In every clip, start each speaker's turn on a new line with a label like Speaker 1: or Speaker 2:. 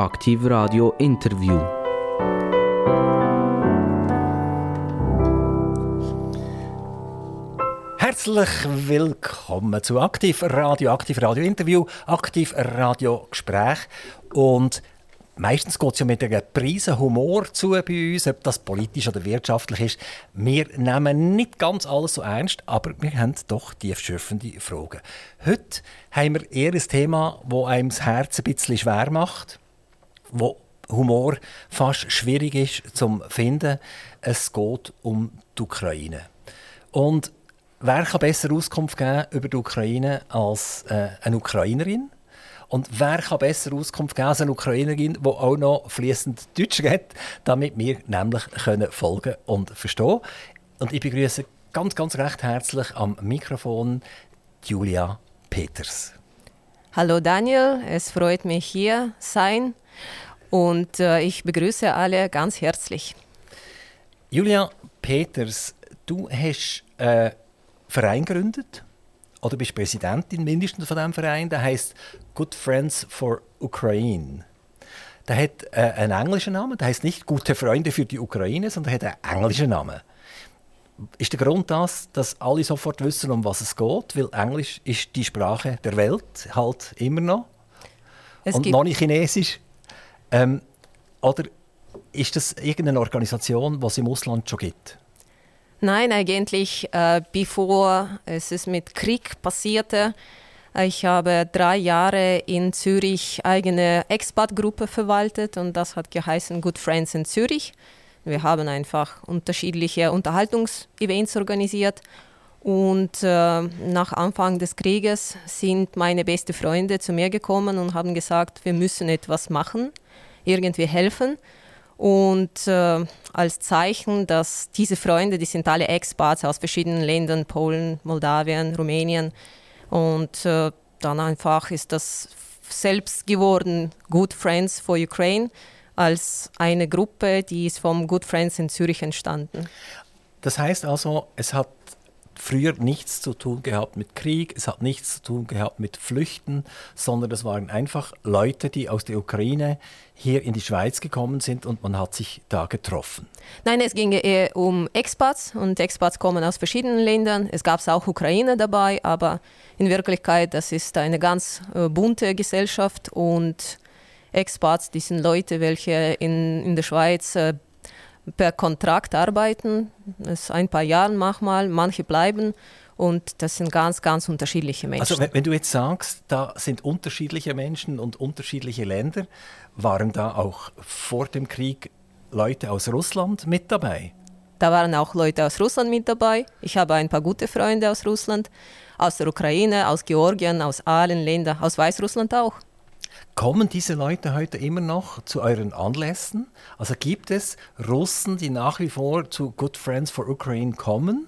Speaker 1: Aktiv Radio Interview.
Speaker 2: Herzlich willkommen zu Aktiv Radio, Aktiv Radio Interview, Aktiv Radio Gespräch und Meistens geht es ja mit einem Prise Humor zu bei uns, ob das politisch oder wirtschaftlich ist. Wir nehmen nicht ganz alles so ernst, aber wir haben doch tiefschürfende Fragen. Heute haben wir eher ein Thema, das einem das Herz ein bisschen schwer macht, wo Humor fast schwierig ist zu finden. Es geht um die Ukraine. Und wer kann besser Auskunft geben über die Ukraine als äh, eine Ukrainerin? Und wer kann besser Auskunft geben als eine Ukrainerin, die auch noch fließend Deutsch redet, damit wir nämlich können folgen und verstehen Und ich begrüße ganz, ganz recht herzlich am Mikrofon Julia Peters.
Speaker 3: Hallo Daniel, es freut mich hier sein und äh, ich begrüße alle ganz herzlich.
Speaker 2: Julia Peters, du hast einen Verein gegründet oder bist Präsidentin mindestens von diesem Verein, der heißt Good Friends for Ukraine. Der hat äh, einen englischen Namen, der heißt nicht Gute Freunde für die Ukraine, sondern hat einen englischen Namen. Ist der Grund das, dass alle sofort wissen, um was es geht? Weil Englisch ist die Sprache der Welt, halt immer noch. Es und noch nicht Chinesisch. Ähm, oder ist das irgendeine Organisation, es im Ausland schon gibt?
Speaker 3: Nein, eigentlich, äh, bevor es ist mit Krieg passierte, ich habe drei Jahre in Zürich eigene Expat-Gruppe verwaltet und das hat geheißen Good Friends in Zürich. Wir haben einfach unterschiedliche Unterhaltungsevents organisiert und äh, nach Anfang des Krieges sind meine besten Freunde zu mir gekommen und haben gesagt, wir müssen etwas machen, irgendwie helfen. Und äh, als Zeichen, dass diese Freunde, die sind alle Expats aus verschiedenen Ländern, Polen, Moldawien, Rumänien. Und äh, dann einfach ist das selbst geworden, Good Friends for Ukraine, als eine Gruppe, die ist vom Good Friends in Zürich entstanden.
Speaker 2: Das heißt also, es hat früher nichts zu tun gehabt mit Krieg, es hat nichts zu tun gehabt mit Flüchten, sondern es waren einfach Leute, die aus der Ukraine hier in die Schweiz gekommen sind und man hat sich da getroffen.
Speaker 3: Nein, es ging eher um Expats und Expats kommen aus verschiedenen Ländern. Es gab auch Ukraine dabei, aber in Wirklichkeit, das ist eine ganz äh, bunte Gesellschaft und Expats, die sind Leute, welche in, in der Schweiz äh, per Kontrakt arbeiten, das ist ein paar Jahre manchmal, manche bleiben und das sind ganz, ganz unterschiedliche Menschen.
Speaker 2: Also wenn, wenn, du jetzt sagst, da sind unterschiedliche Menschen und unterschiedliche Länder, waren da auch vor dem Krieg Leute aus Russland mit dabei?
Speaker 3: Da waren auch Leute aus Russland mit dabei. Ich habe ein paar gute Freunde aus Russland, aus der Ukraine, aus Georgien, aus allen Ländern, aus Weißrussland auch.
Speaker 2: Kommen diese Leute heute immer noch zu euren Anlässen? Also gibt es Russen, die nach wie vor zu Good Friends for Ukraine kommen?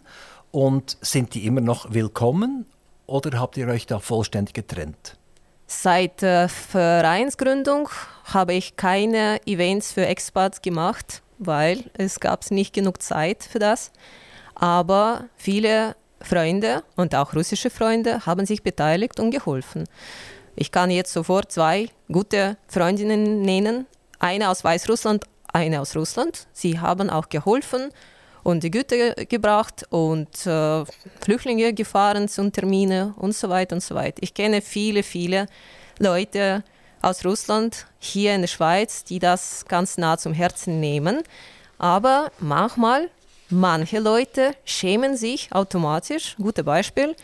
Speaker 2: Und sind die immer noch willkommen? Oder habt ihr euch da vollständig getrennt?
Speaker 3: Seit der Vereinsgründung habe ich keine Events für Expats gemacht, weil es gab nicht genug Zeit für das. Aber viele Freunde und auch russische Freunde haben sich beteiligt und geholfen. Ich kann jetzt sofort zwei gute Freundinnen nennen. Eine aus Weißrussland, eine aus Russland. Sie haben auch geholfen und die Güter gebracht und äh, Flüchtlinge gefahren zum Termine und so weiter und so weiter. Ich kenne viele, viele Leute aus Russland hier in der Schweiz, die das ganz nah zum Herzen nehmen. Aber manchmal, manche Leute schämen sich automatisch. Gutes Beispiel.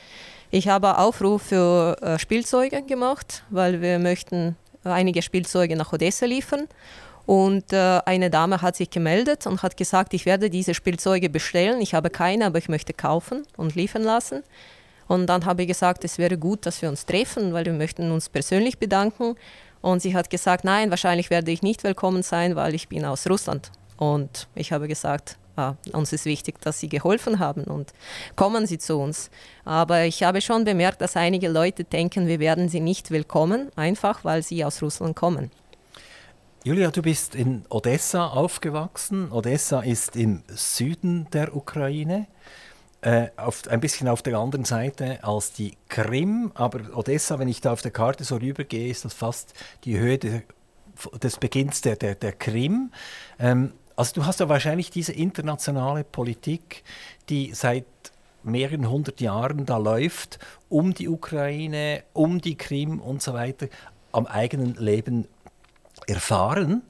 Speaker 3: Ich habe Aufruf für äh, Spielzeuge gemacht, weil wir möchten einige Spielzeuge nach Odessa liefern. Und äh, eine Dame hat sich gemeldet und hat gesagt, ich werde diese Spielzeuge bestellen. Ich habe keine, aber ich möchte kaufen und liefern lassen. Und dann habe ich gesagt, es wäre gut, dass wir uns treffen, weil wir möchten uns persönlich bedanken. Und sie hat gesagt, nein, wahrscheinlich werde ich nicht willkommen sein, weil ich bin aus Russland. Und ich habe gesagt, ah, uns ist wichtig, dass Sie geholfen haben und kommen Sie zu uns. Aber ich habe schon bemerkt, dass einige Leute denken, wir werden sie nicht willkommen, einfach weil sie aus Russland kommen.
Speaker 2: Julia, du bist in Odessa aufgewachsen. Odessa ist im Süden der Ukraine. Äh, auf, ein bisschen auf der anderen Seite als die Krim, aber Odessa, wenn ich da auf der Karte so rübergehe, ist das fast die Höhe der des Beginns der, der, der Krim. Ähm, also du hast ja wahrscheinlich diese internationale Politik, die seit mehreren hundert Jahren da läuft, um die Ukraine, um die Krim und so weiter, am eigenen Leben erfahren.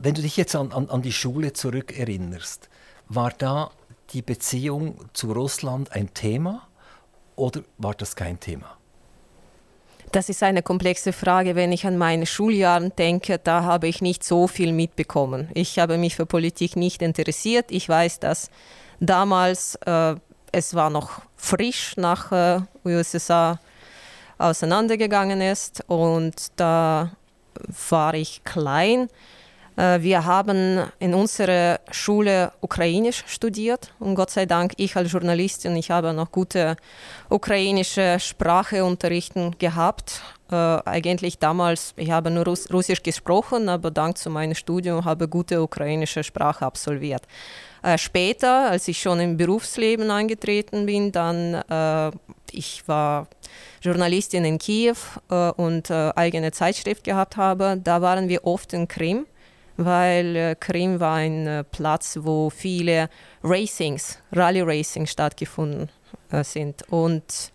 Speaker 2: Wenn du dich jetzt an, an, an die Schule zurückerinnerst, war da die Beziehung zu Russland ein Thema oder war das kein Thema?
Speaker 3: Das ist eine komplexe Frage. Wenn ich an meine Schuljahre denke, da habe ich nicht so viel mitbekommen. Ich habe mich für Politik nicht interessiert. Ich weiß, dass damals äh, es war noch frisch nach äh, USSR auseinandergegangen ist und da war ich klein. Äh, wir haben in unserer Schule Ukrainisch studiert und Gott sei Dank ich als Journalistin, ich habe noch gute ukrainische Sprache unterrichten gehabt. Äh, eigentlich damals, ich habe nur Russ Russisch gesprochen, aber dank zu meinem Studium habe ich gute ukrainische Sprache absolviert. Äh, später, als ich schon im Berufsleben eingetreten bin, dann äh, ich war Journalistin in Kiew äh, und äh, eigene Zeitschrift gehabt habe, da waren wir oft in Krim weil äh, Krim war ein äh, Platz, wo viele Racings, Rally Racing stattgefunden äh, sind. Und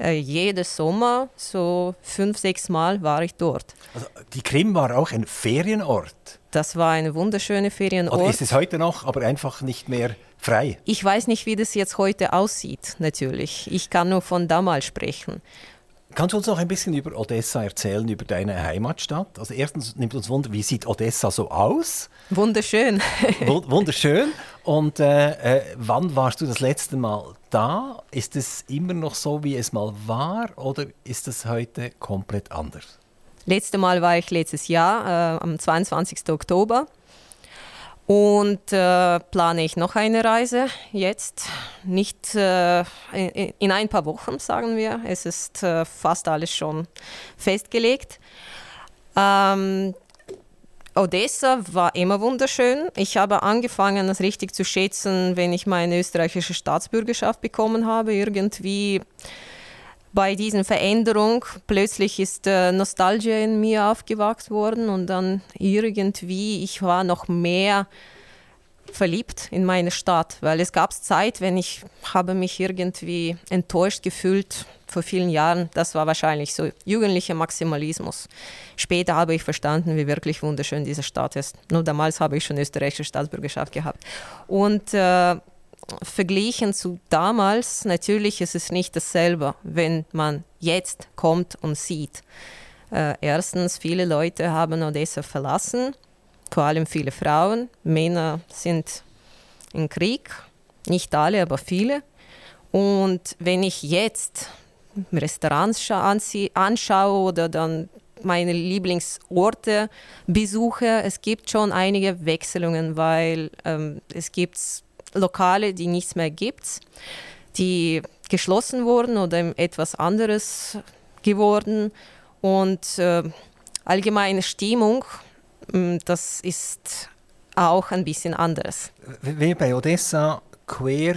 Speaker 3: jedes Sommer, so fünf, sechs Mal war ich dort.
Speaker 2: Also die Krim war auch ein Ferienort.
Speaker 3: Das war eine wunderschöne Ferienort.
Speaker 2: Oder ist es heute noch, aber einfach nicht mehr frei?
Speaker 3: Ich weiß nicht, wie das jetzt heute aussieht, natürlich. Ich kann nur von damals sprechen.
Speaker 2: Kannst du uns noch ein bisschen über Odessa erzählen, über deine Heimatstadt? Also erstens nimmt uns Wunder, wie sieht Odessa so aus?
Speaker 3: Wunderschön.
Speaker 2: Wunderschön. Und äh, äh, wann warst du das letzte Mal da? Ist es immer noch so, wie es mal war, oder ist es heute komplett anders?
Speaker 3: Letzte Mal war ich letztes Jahr, äh, am 22. Oktober. Und äh, plane ich noch eine Reise jetzt, nicht äh, in, in, ein paar Wochen, sagen wir. Es ist äh, fast alles schon festgelegt. Ähm, Odessa war immer wunderschön. Ich habe angefangen, das richtig zu schätzen, wenn ich meine österreichische Staatsbürgerschaft bekommen habe. Irgendwie bei diesen Veränderung plötzlich ist äh, Nostalgie in mir aufgewacht worden und dann irgendwie, ich war noch mehr verliebt in meine Stadt, weil es gab Zeit, wenn ich habe mich irgendwie enttäuscht gefühlt vor vielen Jahren. Das war wahrscheinlich so jugendlicher Maximalismus. Später habe ich verstanden, wie wirklich wunderschön diese Stadt ist. Nur damals habe ich schon österreichische Staatsbürgerschaft gehabt. Und äh, verglichen zu damals, natürlich ist es nicht dasselbe, wenn man jetzt kommt und sieht. Äh, erstens, viele Leute haben Odessa verlassen, vor allem viele Frauen. Männer sind im Krieg, nicht alle, aber viele. Und wenn ich jetzt Restaurants anschaue oder dann meine Lieblingsorte besuche, es gibt schon einige Wechselungen, weil ähm, es gibt Lokale, die nichts mehr gibt, die geschlossen wurden oder etwas anderes geworden. Und äh, allgemeine Stimmung, mm, das ist auch ein bisschen anders.
Speaker 2: Wir bei Odessa quer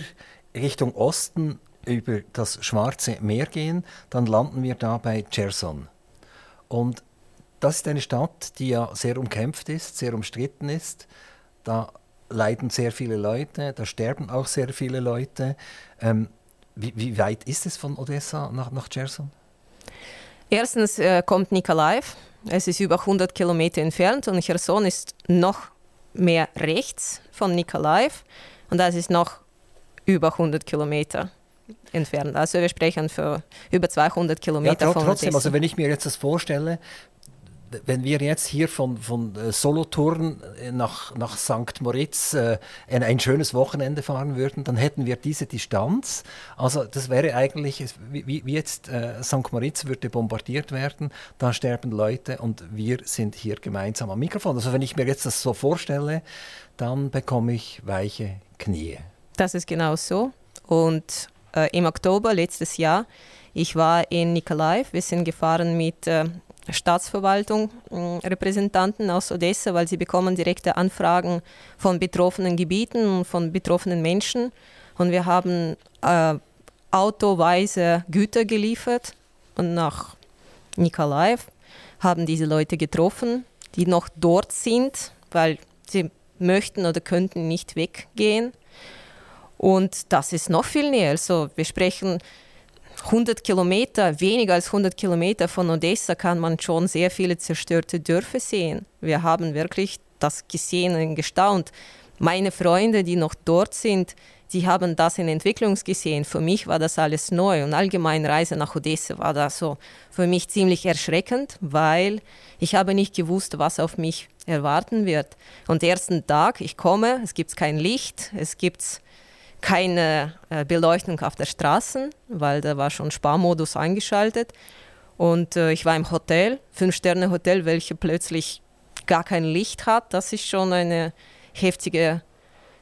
Speaker 2: Richtung Osten über das Schwarze Meer gehen, dann landen wir da bei Cherson. Und das ist eine Stadt, die ja sehr umkämpft ist, sehr umstritten ist. Da leiden sehr viele Leute, da sterben auch sehr viele Leute. Ähm, wie, wie, weit ist es von Odessa nach, nach Cherson?
Speaker 3: Erstens äh, kommt Nikolaev. Es ist über 100 Kilometer entfernt und Cherson ist noch mehr rechts von Nikolaev und das ist noch über 100 Kilometer entfernt. Also wir sprechen für über 200 Kilometer ja,
Speaker 2: von Trotzdem, Odessa. also wenn ich mir jetzt das vorstelle, wenn wir jetzt hier von, von äh, Solothurn äh, nach, nach St. Moritz äh, ein, ein, schönes Wochenende fahren würden, dann hätten wir diese Distanz. Also das wäre eigentlich, wie, wie jetzt äh, St. Moritz würde bombardiert werden, da sterben Leute und wir sind hier gemeinsam am Mikrofon. Also wenn ich mir jetzt das so vorstelle, dann bekomme ich weiche Knie.
Speaker 3: Das ist genau so. Und äh, im Oktober letztes Jahr, ich war in Nikolaev, wir sind gefahren mit äh, Staatsverwaltung äh, Repräsentanten aus Odessa, weil sie bekommen direkte Anfragen von betroffenen Gebieten und von betroffenen Menschen. Und wir haben äh, autoweise Güter geliefert und nach Nikolaev haben diese Leute getroffen. die noch dort sind, weil sie möchten oder könnten nicht weggehen. Und das ist noch viel näher. Also wir sprechen 100 Kilometer, weniger als 100 Kilometer von Odessa kann man schon sehr viele zerstörte Dörfer sehen. Wir haben wirklich das gesehen und gestaunt. Meine Freunde, die noch dort sind, die haben das in Entwicklung gesehen. Für mich war das alles neu und allgemein Reise nach Odessa war das so für mich ziemlich erschreckend, weil ich habe nicht gewusst, was auf mich erwarten wird. Und ersten Tag, ich komme, es gibt kein Licht, es gibt keine äh, Beleuchtung auf der Straße, weil da war schon Sparmodus eingeschaltet. Und äh, ich war im Hotel, Fünf-Sterne-Hotel, welches plötzlich gar kein Licht hat. Das ist schon eine heftige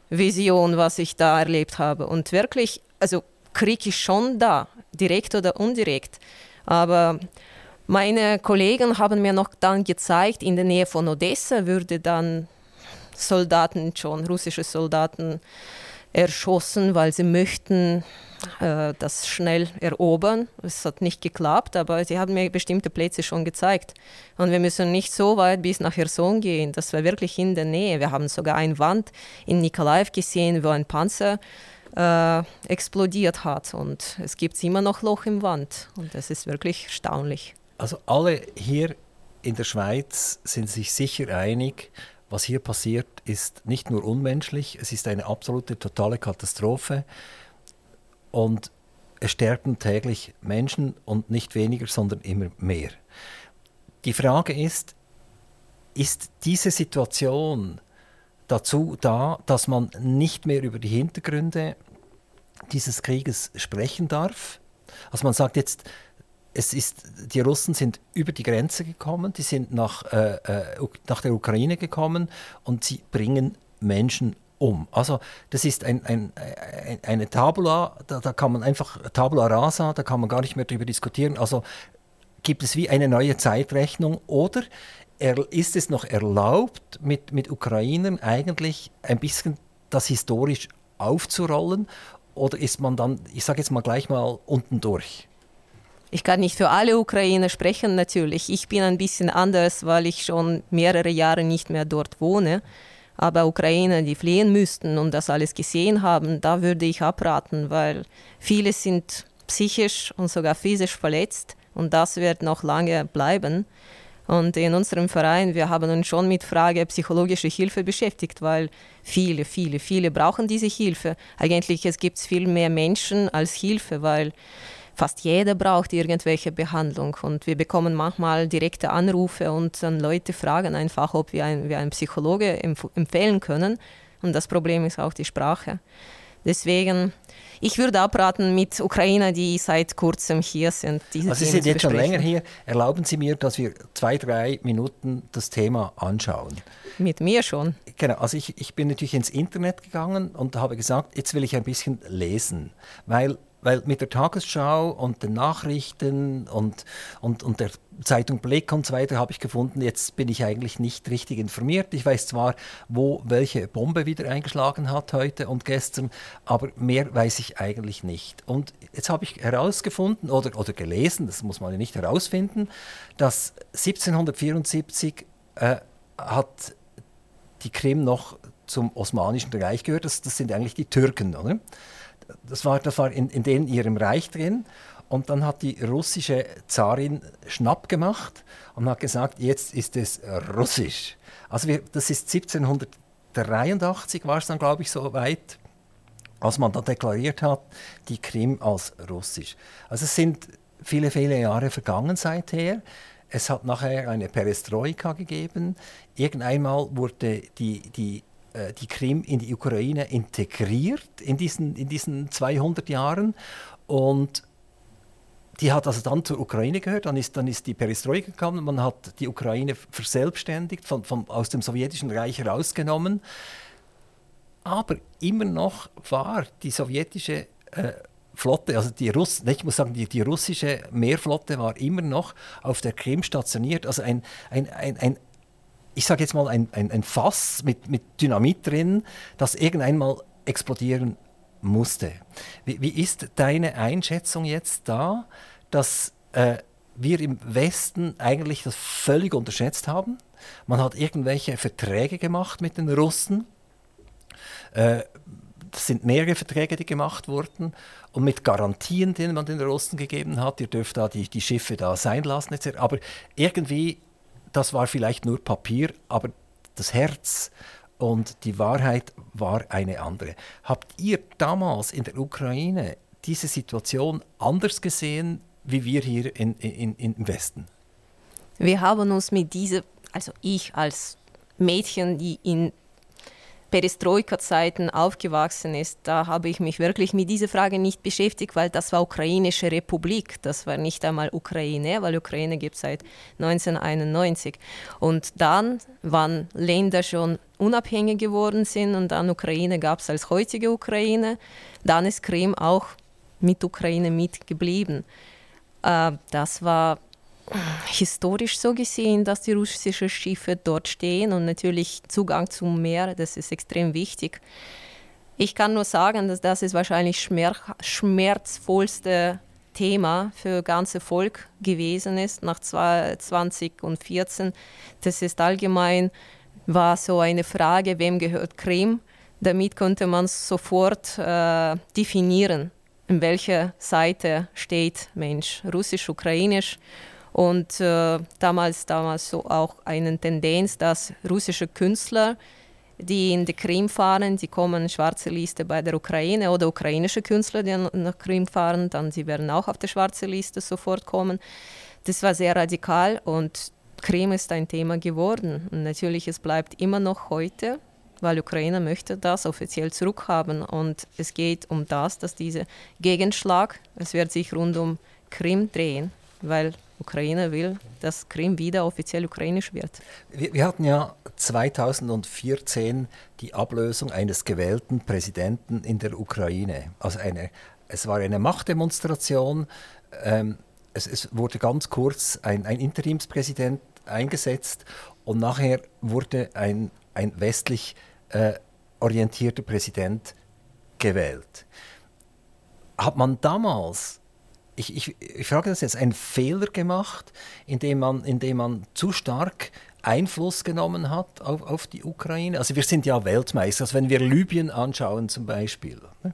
Speaker 3: Vision, was ich da erlebt habe. Und wirklich, also Krieg ist schon da, direkt oder indirekt. Aber meine Kollegen haben mir noch dann gezeigt, in der Nähe von Odessa würde dann Soldaten schon, russische Soldaten, erschossen, weil sie möchten äh, das schnell erobern. Es hat nicht geklappt, aber sie haben mir bestimmte Plätze schon gezeigt. Und wir müssen nicht so weit bis nach Cherson gehen. Das war wirklich in der Nähe. Wir haben sogar eine Wand in Nikolaev gesehen, wo ein Panzer äh, explodiert hat. Und es gibt immer noch Loch im Wand. Und das ist wirklich erstaunlich.
Speaker 2: Also alle hier in der Schweiz sind sich sicher einig, was hier passiert, ist nicht nur unmenschlich, es ist eine absolute, totale Katastrophe. Und es sterben täglich Menschen und nicht weniger, sondern immer mehr. Die Frage ist, ist diese Situation dazu da, dass man nicht mehr über die Hintergründe dieses Krieges sprechen darf? Also man sagt jetzt, es ist, die Russen sind über die Grenze gekommen, die sind nach, äh, äh nach der Ukraine gekommen und sie bringen Menschen um. Also das ist ein, ein, ein, eine Tabula, da, da, kann man einfach, Tabula rasa, da kann man gar nicht mehr darüber diskutieren. Also gibt es wie eine neue Zeitrechnung oder ist es noch erlaubt, mit, mit Ukrainern eigentlich ein bisschen das historisch aufzurollen oder ist man dann, ich sage jetzt mal gleich mal, unten durch?
Speaker 3: Ich kann nicht für alle Ukrainer sprechen natürlich. Ich bin ein bisschen anders, weil ich schon mehrere Jahre nicht mehr dort wohne. Aber Ukrainer, die fliehen müssten und das alles gesehen haben, da würde ich abraten, weil viele sind psychisch und sogar physisch verletzt und das wird noch lange bleiben. Und in unserem Verein, wir haben uns schon mit Frage psychologische Hilfe beschäftigt, weil viele, viele, viele brauchen diese Hilfe. Eigentlich es gibt viel mehr Menschen als Hilfe, weil fast jeder braucht irgendwelche Behandlung und wir bekommen manchmal direkte Anrufe und dann Leute fragen einfach, ob wir, ein, wir einen Psychologe empf empfehlen können und das Problem ist auch die Sprache. Deswegen, ich würde abraten mit Ukrainer, die seit kurzem hier sind.
Speaker 2: Diese also Sie sind jetzt schon länger hier. Erlauben Sie mir, dass wir zwei, drei Minuten das Thema anschauen.
Speaker 3: Mit mir schon.
Speaker 2: Genau, also ich, ich bin natürlich ins Internet gegangen und habe gesagt, jetzt will ich ein bisschen lesen, weil weil mit der Tagesschau und den Nachrichten und, und, und der Zeitung Blick und so weiter habe ich gefunden, jetzt bin ich eigentlich nicht richtig informiert. Ich weiß zwar, wo welche Bombe wieder eingeschlagen hat heute und gestern, aber mehr weiß ich eigentlich nicht. Und jetzt habe ich herausgefunden oder, oder gelesen, das muss man ja nicht herausfinden, dass 1774 äh, hat die Krim noch zum Osmanischen Reich gehört. Das, das sind eigentlich die Türken, oder? Das war, das war in, in denen ihrem Reich drin. Und dann hat die russische Zarin Schnapp gemacht und hat gesagt, jetzt ist es russisch. Also wir, das ist 1783 war es dann, glaube ich, so weit, als man dann deklariert hat, die Krim als russisch. Also es sind viele, viele Jahre vergangen seither. Es hat nachher eine Perestroika gegeben. Irgendeinmal wurde die, die die Krim in die Ukraine integriert in diesen, in diesen 200 Jahren. Und die hat also dann zur Ukraine gehört, dann ist, dann ist die Perestroika gekommen, man hat die Ukraine verselbstständigt, von, von, aus dem sowjetischen Reich herausgenommen. Aber immer noch war die sowjetische äh, Flotte, also die Russ, ich muss sagen, die, die, russische Meerflotte war immer noch auf der Krim stationiert. Also ein, ein, ein, ein ich sage jetzt mal, ein, ein, ein Fass mit, mit Dynamit drin, das irgendwann mal explodieren musste. Wie, wie ist deine Einschätzung jetzt da, dass äh, wir im Westen eigentlich das völlig unterschätzt haben. Man hat irgendwelche Verträge gemacht mit den Russen. Äh, das sind mehrere Verträge, die gemacht wurden und mit Garantien, die man den Russen gegeben hat. Ihr dürft da die, die Schiffe da sein lassen, etc. Aber irgendwie, das war vielleicht nur Papier, aber das Herz und die Wahrheit war eine andere. Habt ihr damals in der Ukraine diese Situation anders gesehen, wie wir hier in, in, in, im Westen?
Speaker 3: Wir haben uns mit dieser, also ich als Mädchen, die in Perestroika-Zeiten aufgewachsen ist, da habe ich mich wirklich mit dieser Frage nicht beschäftigt, weil das war Ukrainische Republik, das war nicht einmal Ukraine, weil Ukraine gibt es seit 1991. Und dann, wann Länder schon unabhängig geworden sind und dann Ukraine gab es als heutige Ukraine, dann ist Krim auch mit Ukraine mitgeblieben. Äh, das war historisch so gesehen, dass die russischen Schiffe dort stehen und natürlich Zugang zum Meer, das ist extrem wichtig. Ich kann nur sagen, dass das ist wahrscheinlich schmerz schmerzvollste Thema für ganze Volk gewesen ist nach 2014. Das ist allgemein war so eine Frage, wem gehört Krim? Damit konnte man sofort äh, definieren, in welcher Seite steht Mensch, russisch, ukrainisch und äh, damals, damals so auch eine Tendenz, dass russische Künstler, die in die Krim fahren, die kommen schwarze Liste bei der Ukraine oder ukrainische Künstler, die nach Krim fahren, dann sie werden auch auf die schwarze Liste sofort kommen. Das war sehr radikal und Krim ist ein Thema geworden. Und natürlich, es bleibt immer noch heute, weil Ukraine möchte das offiziell zurückhaben. Und es geht um das, dass dieser Gegenschlag, es wird sich rund um Krim drehen, weil Ukraine will, dass Krim wieder offiziell ukrainisch wird.
Speaker 2: Wir, wir, hatten ja 2014 die Ablösung eines gewählten Präsidenten in der Ukraine. Also eine, es war eine Machtdemonstration. Ähm, es, es, wurde ganz kurz ein, ein, Interimspräsident eingesetzt und nachher wurde ein, ein westlich äh, orientierter Präsident gewählt. Hat man damals ich, ich, ich frage das jetzt, einen Fehler gemacht, indem man, indem man zu stark Einfluss genommen hat auf, auf die Ukraine? Also wir sind ja Weltmeister. Also wenn wir Libyen anschauen zum Beispiel, ne,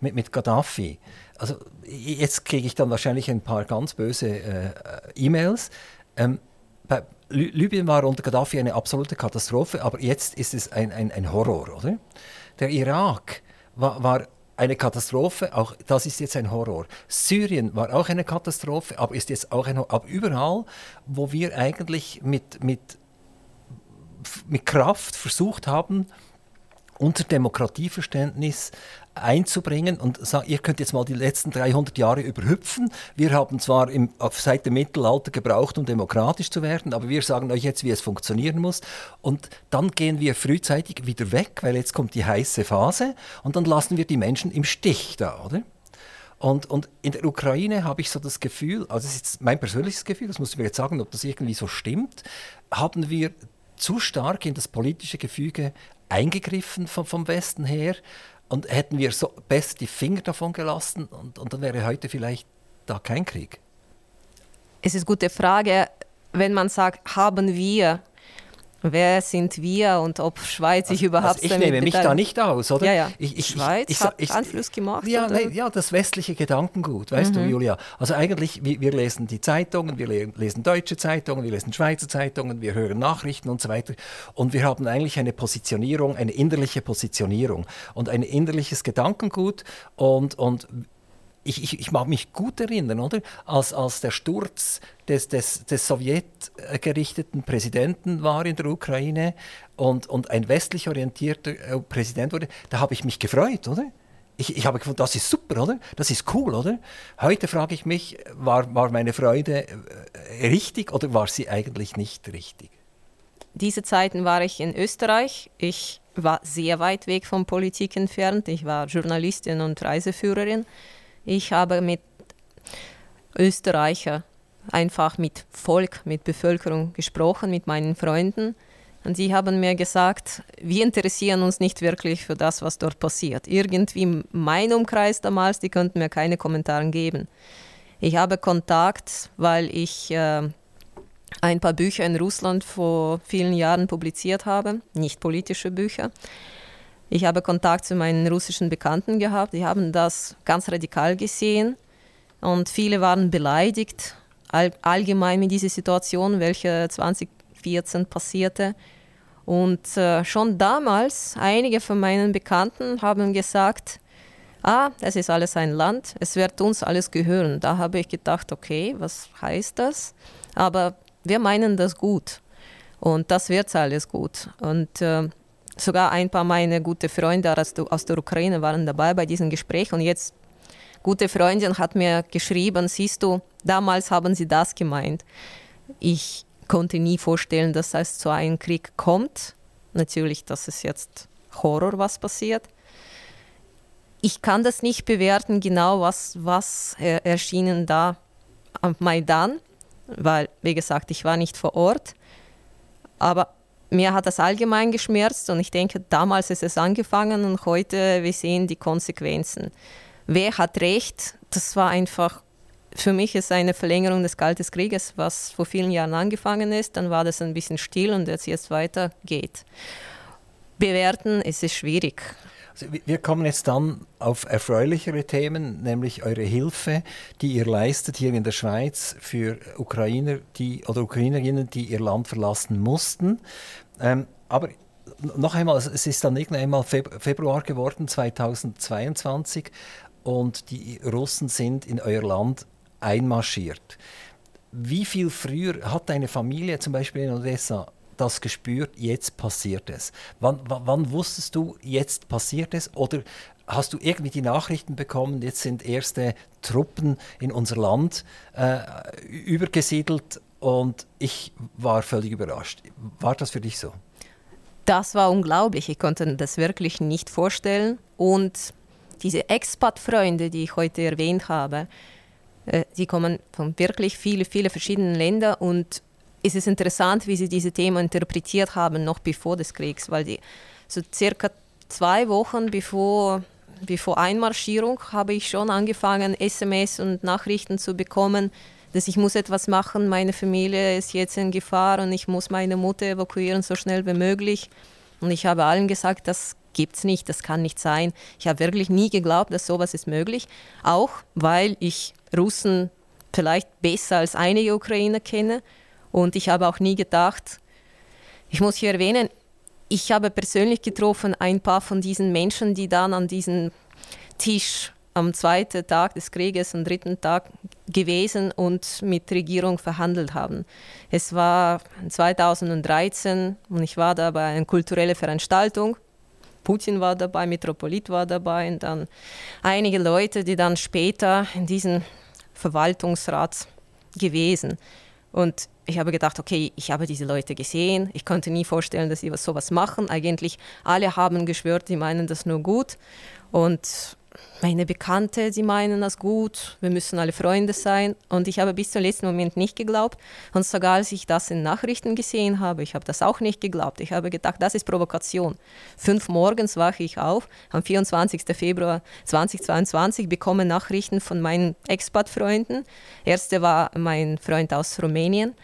Speaker 2: mit, mit Gaddafi, also jetzt kriege ich dann wahrscheinlich ein paar ganz böse äh, E-Mails. Ähm, bei Libyen war unter Gaddafi eine absolute Katastrophe, aber jetzt ist es ein, ein, ein Horror, oder? Der Irak war, war eine Katastrophe, auch das ist jetzt ein Horror. Syrien war auch eine Katastrophe, aber ist jetzt auch ein Horror. Aber überall, wo wir eigentlich mit, mit, mit Kraft versucht haben, unser Demokratieverständnis einzubringen und sagen, ihr könnt jetzt mal die letzten 300 Jahre überhüpfen. Wir haben zwar im, seit dem Mittelalter gebraucht, um demokratisch zu werden, aber wir sagen euch jetzt, wie es funktionieren muss. Und dann gehen wir frühzeitig wieder weg, weil jetzt kommt die heiße Phase und dann lassen wir die Menschen im Stich da, oder? Und, und in der Ukraine habe ich so das Gefühl, also das ist mein persönliches Gefühl, das muss ich mir jetzt sagen, ob das irgendwie so stimmt, haben wir zu stark in das politische Gefüge eingegriffen vom, vom Westen her und hätten wir so besser die Finger davon gelassen und, und dann wäre heute vielleicht da kein Krieg.
Speaker 3: Es ist eine gute Frage, wenn man sagt, haben wir wer sind wir und ob Schweiz sich also, überhaupt
Speaker 2: also Ich nehme mich da nicht aus, oder?
Speaker 3: Ja, ja.
Speaker 2: Ich,
Speaker 3: ich, Schweiz ich, hat Einfluss gemacht?
Speaker 2: Ja, nee, ja, das westliche Gedankengut, weißt mhm. du, Julia. Also eigentlich, wir, wir, lesen die Zeitungen, wir lesen deutsche Zeitungen, wir lesen Schweizer Zeitungen, wir hören Nachrichten und so weiter. Und wir haben eigentlich eine Positionierung, eine innerliche Positionierung und ein innerliches Gedankengut und, und ich, ich, ich, mag mich gut erinnern, oder? Als, als der Sturz des, des, des sowjetgerichteten Präsidenten war in der Ukraine und, und ein westlich orientierter äh, Präsident wurde, da habe ich mich gefreut, oder? Ich, ich habe gefunden, das ist super, oder? Das ist cool, oder? Heute frage ich mich, war, war meine Freude äh, richtig oder war sie eigentlich nicht richtig?
Speaker 3: Diese Zeiten war ich in Österreich. Ich war sehr weit weg von Politik entfernt. Ich war Journalistin und Reiseführerin. Ich habe mit Österreicher, einfach mit Volk, mit Bevölkerung gesprochen, mit meinen Freunden. Und sie haben mir gesagt, wir interessieren uns nicht wirklich für das, was dort passiert. Irgendwie mein Umkreis damals, die konnten mir keine Kommentare geben. Ich habe Kontakt, weil ich äh, ein paar Bücher in Russland vor vielen Jahren publiziert habe, nicht politische Bücher. Ich habe Kontakt zu meinen russischen Bekannten gehabt, die haben das ganz radikal gesehen und viele waren beleidigt all, allgemein mit dieser Situation, welche 2014 passierte. Und äh, schon damals, einige von meinen Bekannten haben gesagt, ah, es ist alles ein Land, es wird uns alles gehören. Da habe ich gedacht, okay, was heißt das? Aber wir meinen das gut und das wird alles gut. Und äh, sogar ein paar meiner gute Freunde aus der Ukraine waren dabei bei diesem Gespräch und jetzt gute Freundin hat mir geschrieben, siehst du, damals haben sie das gemeint. Ich konnte nie vorstellen, dass es zu einem Krieg kommt. Natürlich, das ist jetzt Horror, was passiert. Ich kann das nicht bewerten, genau was, was erschienen da am Maidan, weil, wie gesagt, ich war nicht vor Ort. Aber mir hat das allgemein geschmerzt und ich denke, damals ist es angefangen und heute wir sehen die Konsequenzen wer hat recht, das war einfach, für mich ist eine Verlängerung des Kalten Krieges, was vor vielen Jahren angefangen ist, dann war das ein bisschen still und jetzt jetzt weitergeht. Bewerten ist es schwierig.
Speaker 2: Also wir kommen jetzt dann auf erfreulichere Themen, nämlich eure Hilfe, die ihr leistet hier in der Schweiz für Ukrainer die, oder Ukrainerinnen, die ihr Land verlassen mussten. Ähm, aber noch einmal, es ist dann irgendwann einmal Februar geworden, 2022 und die Russen sind in euer Land einmarschiert. Wie viel früher hat deine Familie zum Beispiel in Odessa das gespürt, jetzt passiert es? Wann, wann wusstest du, jetzt passiert es? Oder hast du irgendwie die Nachrichten bekommen, jetzt sind erste Truppen in unser Land äh, übergesiedelt und ich war völlig überrascht. War das für dich so?
Speaker 3: Das war unglaublich. Ich konnte das wirklich nicht vorstellen. Und diese Expat-Freunde, die ich heute erwähnt habe, äh, die kommen von wirklich vielen, vielen verschiedenen Ländern und es ist interessant, wie sie diese Themen interpretiert haben, noch bevor des Kriegs, weil die so circa zwei Wochen bevor, bevor Einmarschierung habe ich schon angefangen, SMS und Nachrichten zu bekommen, dass ich muss etwas machen, meine Familie ist jetzt in Gefahr und ich muss meine Mutter evakuieren so schnell wie möglich. Und ich habe allen gesagt, das gibt es nicht, das kann nicht sein. Ich habe wirklich nie geglaubt, dass sowas ist möglich, auch weil ich Russen vielleicht besser als einige Ukrainer kenne und ich habe auch nie gedacht, ich muss hier erwähnen, ich habe persönlich getroffen ein paar von diesen Menschen, die dann an diesem Tisch am zweiten Tag des Krieges, am dritten Tag gewesen und mit Regierung verhandelt haben. Es war 2013 und ich war da bei einer kulturellen Veranstaltung Putin war dabei, Metropolit war dabei und dann einige Leute, die dann später in diesem Verwaltungsrat gewesen. Und ich habe gedacht, okay, ich habe diese Leute gesehen. Ich konnte nie vorstellen, dass sie was sowas machen. Eigentlich alle haben geschwört, die meinen das nur gut. Und meine Bekannte, die meinen das gut, wir müssen alle Freunde sein. Und ich habe bis zum letzten Moment nicht geglaubt. Und sogar als ich das in Nachrichten gesehen habe, ich habe das auch nicht geglaubt. Ich habe gedacht, das ist Provokation. Fünf morgens wache ich auf, am 24. Februar 2022 bekomme Nachrichten von meinen Expat-Freunden. Erste war mein Freund aus Rumänien.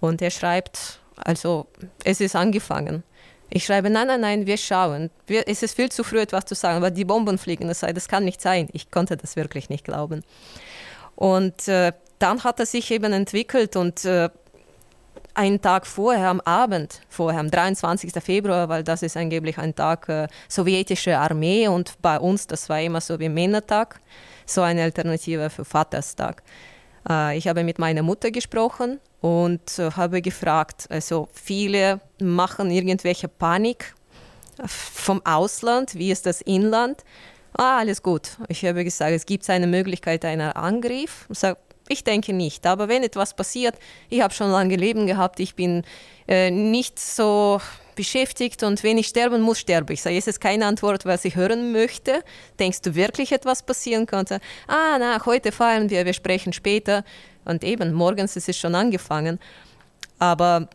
Speaker 3: Und er schreibt, also es ist angefangen. Ich schreibe, nein, nein, nein, wir schauen. Wir, es ist viel zu früh, etwas zu sagen, weil die Bomben fliegen. Das, das kann nicht sein. Ich konnte das wirklich nicht glauben. Und äh, dann hat er sich eben entwickelt und äh, einen Tag vorher, am Abend vorher, am 23. Februar, weil das ist angeblich ein Tag äh, sowjetische Armee und bei uns, das war immer so wie Männertag, so eine Alternative für Vaterstag. Äh, ich habe mit meiner Mutter gesprochen und äh, habe gefragt, also viele machen irgendwelche Panik vom Ausland, wie ist das Inland? Ah, alles gut. Ich habe gesagt, es gibt eine Möglichkeit einer Angriff. Ich sage, ich denke nicht. Aber wenn etwas passiert, ich habe schon lange Leben gehabt, ich bin äh, nicht so beschäftigt und wenn ich sterben muss, sterbe ich. Sage, es ist keine Antwort, was ich hören möchte. Denkst du wirklich, etwas passieren könnte? Ah, na, heute feiern wir, wir sprechen später. Und eben, morgens ist es schon angefangen. Aber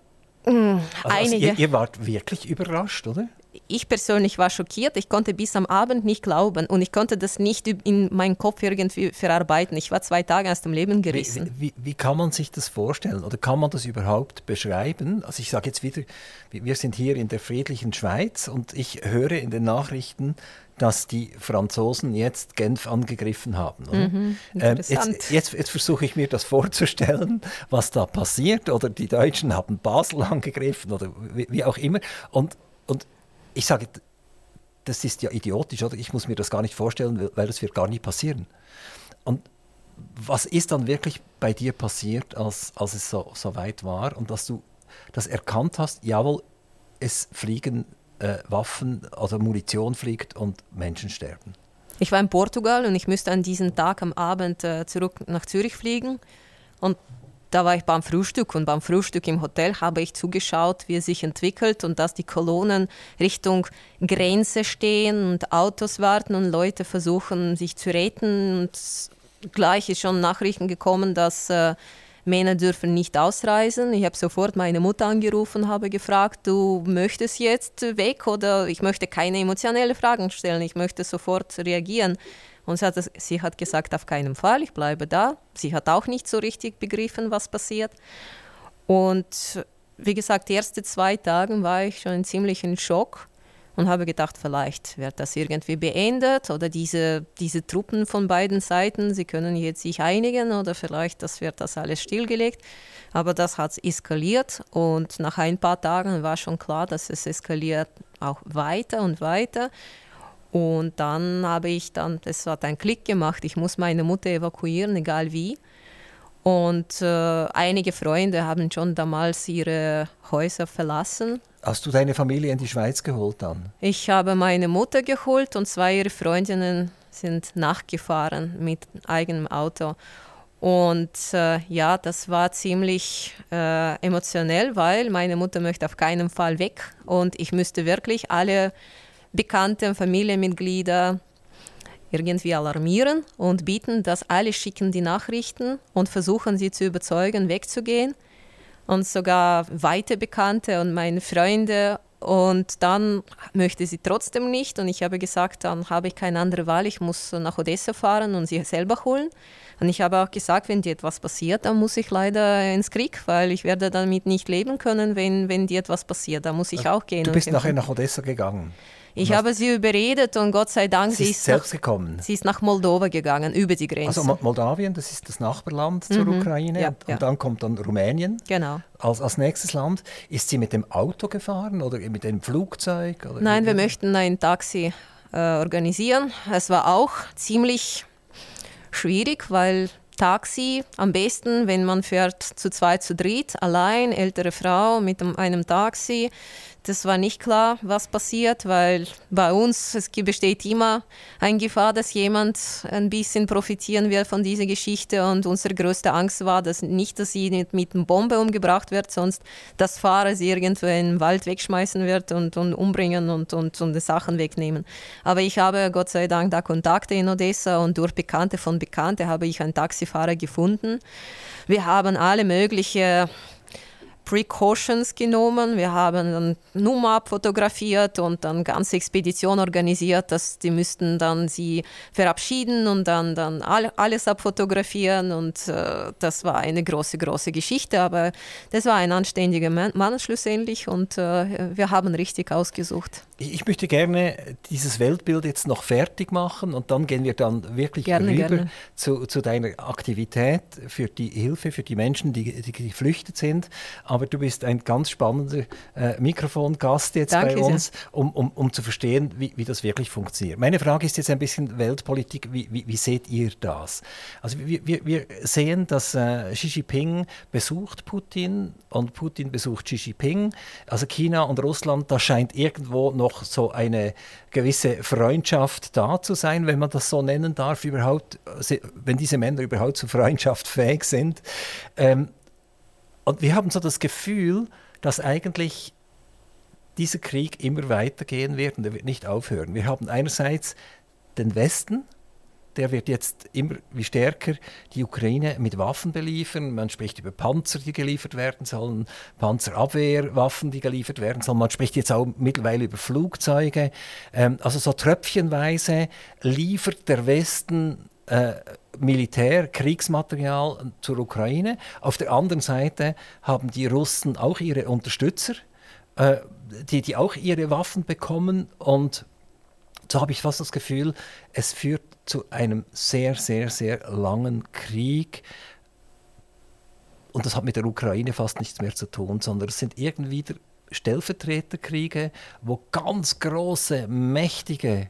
Speaker 3: mh,
Speaker 2: also, also einige. Also ihr, ihr wart wirklich überrascht, oder?
Speaker 3: Ich persönlich war schockiert. Ich konnte bis am Abend nicht glauben und ich konnte das nicht in meinen Kopf irgendwie verarbeiten. Ich war zwei Tage aus dem Leben gerissen.
Speaker 2: Wie, wie, wie kann man sich das vorstellen oder kann man das überhaupt beschreiben? Also ich sage jetzt wieder, wir sind hier in der friedlichen Schweiz und ich höre in den Nachrichten, dass die Franzosen jetzt Genf angegriffen haben. Mhm, ähm, jetzt, jetzt, jetzt versuche ich mir das vorzustellen, was da passiert. Oder die Deutschen haben Basel angegriffen oder wie, wie auch immer. Und, und ich sage, das ist ja idiotisch, oder? Ich muss mir das gar nicht vorstellen, weil das wird gar nie passieren. Und was ist dann wirklich bei dir passiert, als, als es so, so weit war und dass du das erkannt hast, jawohl, es fliegen äh, Waffen, also Munition fliegt und Menschen sterben?
Speaker 3: Ich war in Portugal und ich müsste an diesem Tag am Abend äh, zurück nach Zürich fliegen. Und da war ich beim Frühstück und beim Frühstück im Hotel habe ich zugeschaut, wie es sich entwickelt und dass die Kolonnen Richtung Grenze stehen und Autos warten und Leute versuchen, sich zu retten. Und gleich ist schon Nachrichten gekommen, dass äh, Männer dürfen nicht ausreisen. Ich habe sofort meine Mutter angerufen, und habe gefragt, du möchtest jetzt weg oder ich möchte keine emotionellen Fragen stellen, ich möchte sofort reagieren. Und sie hat, sie hat gesagt, auf keinen Fall, ich bleibe da. Sie hat auch nicht so richtig begriffen, was passiert. Und wie gesagt, die ersten zwei Tage war ich schon in ziemlichen Schock und habe gedacht, vielleicht wird das irgendwie beendet oder diese, diese Truppen von beiden Seiten, sie können jetzt sich einigen oder vielleicht das wird das alles stillgelegt. Aber das hat eskaliert und nach ein paar Tagen war schon klar, dass es eskaliert auch weiter und weiter. Und dann habe ich dann, das hat einen Klick gemacht, ich muss meine Mutter evakuieren, egal wie. Und äh, einige Freunde haben schon damals ihre Häuser verlassen.
Speaker 2: Hast du deine Familie in die Schweiz geholt dann?
Speaker 3: Ich habe meine Mutter geholt und zwei ihrer Freundinnen sind nachgefahren mit eigenem Auto. Und äh, ja, das war ziemlich äh, emotionell, weil meine Mutter möchte auf keinen Fall weg und ich müsste wirklich alle bekannte Familienmitglieder irgendwie alarmieren und bieten, dass alle schicken die Nachrichten und versuchen sie zu überzeugen, wegzugehen. Und sogar weite Bekannte und meine Freunde. Und dann möchte sie trotzdem nicht. Und ich habe gesagt, dann habe ich keine andere Wahl. Ich muss nach Odessa fahren und sie selber holen. Und ich habe auch gesagt, wenn dir etwas passiert, dann muss ich leider ins Krieg, weil ich werde damit nicht leben können, wenn, wenn dir etwas passiert. Da muss ich auch gehen.
Speaker 2: Du bist nachher nach Odessa gegangen?
Speaker 3: Ich habe sie überredet und Gott sei Dank,
Speaker 2: sie ist, selbst nach, gekommen.
Speaker 3: Sie ist nach Moldova gegangen, über die Grenze.
Speaker 2: Also Moldawien, das ist das Nachbarland zur mhm. Ukraine. Ja, und, ja. und, dann kommt dann Rumänien.
Speaker 3: Genau.
Speaker 2: Als, als nächstes Land. Ist sie mit dem Auto gefahren oder mit dem Flugzeug?
Speaker 3: Nein, wir möchten ein Taxi äh, organisieren. Es war auch ziemlich schwierig, weil Taxi am besten, wenn man fährt zu zweit, zu dritt, allein, ältere Frau mit einem Taxi das war nicht klar, was passiert, weil bei uns es besteht immer eine Gefahr, dass jemand ein bisschen profitieren wird von dieser Geschichte. Und unsere größte Angst war, dass nicht, dass sie mit, einer Bombe umgebracht wird, sonst das Fahrer sie irgendwo in den Wald wegschmeißen wird und, und umbringen und, und, und die Sachen wegnehmen. Aber ich habe Gott sei Dank da Kontakte in Odessa und durch Bekannte von Bekannte habe ich einen Taxifahrer gefunden. Wir haben alle möglichen Precautions genommen. Wir haben dann Nummer abfotografiert und dann ganze Expedition organisiert, dass die müssten dann sie verabschieden und dann, dann alles abfotografieren und äh, das war eine große, große Geschichte, aber das war ein anständiger Mann schlussendlich und äh, wir haben richtig ausgesucht.
Speaker 2: Ich möchte gerne dieses Weltbild jetzt noch fertig machen und dann gehen wir dann wirklich gerne, rüber gerne. Zu, zu deiner Aktivität für die Hilfe für die Menschen, die, die geflüchtet sind aber du bist ein ganz spannender äh, Mikrofongast jetzt Danke bei uns, um, um, um zu verstehen, wie, wie das wirklich funktioniert. Meine Frage ist jetzt ein bisschen Weltpolitik. Wie, wie, wie seht ihr das? Also wir, wir, wir sehen, dass äh, Xi Jinping besucht Putin und Putin besucht Xi Jinping. Also China und Russland, da scheint irgendwo noch so eine gewisse Freundschaft da zu sein, wenn man das so nennen darf, überhaupt, wenn diese Männer überhaupt zur Freundschaft fähig sind. Ähm, und wir haben so das Gefühl, dass eigentlich dieser Krieg immer weitergehen wird und er wird nicht aufhören. Wir haben einerseits den Westen, der wird jetzt immer wie stärker die Ukraine mit Waffen beliefern. Man spricht über Panzer, die geliefert werden sollen, Panzerabwehrwaffen, die geliefert werden sollen. Man spricht jetzt auch mittlerweile über Flugzeuge. Ähm, also so tröpfchenweise liefert der Westen äh, Militär, Kriegsmaterial zur Ukraine. Auf der anderen Seite haben die Russen auch ihre Unterstützer, äh, die, die auch ihre Waffen bekommen. Und so habe ich fast das Gefühl, es führt zu einem sehr, sehr, sehr langen Krieg. Und das hat mit der Ukraine fast nichts mehr zu tun, sondern es sind irgendwie wieder Stellvertreterkriege, wo ganz große, mächtige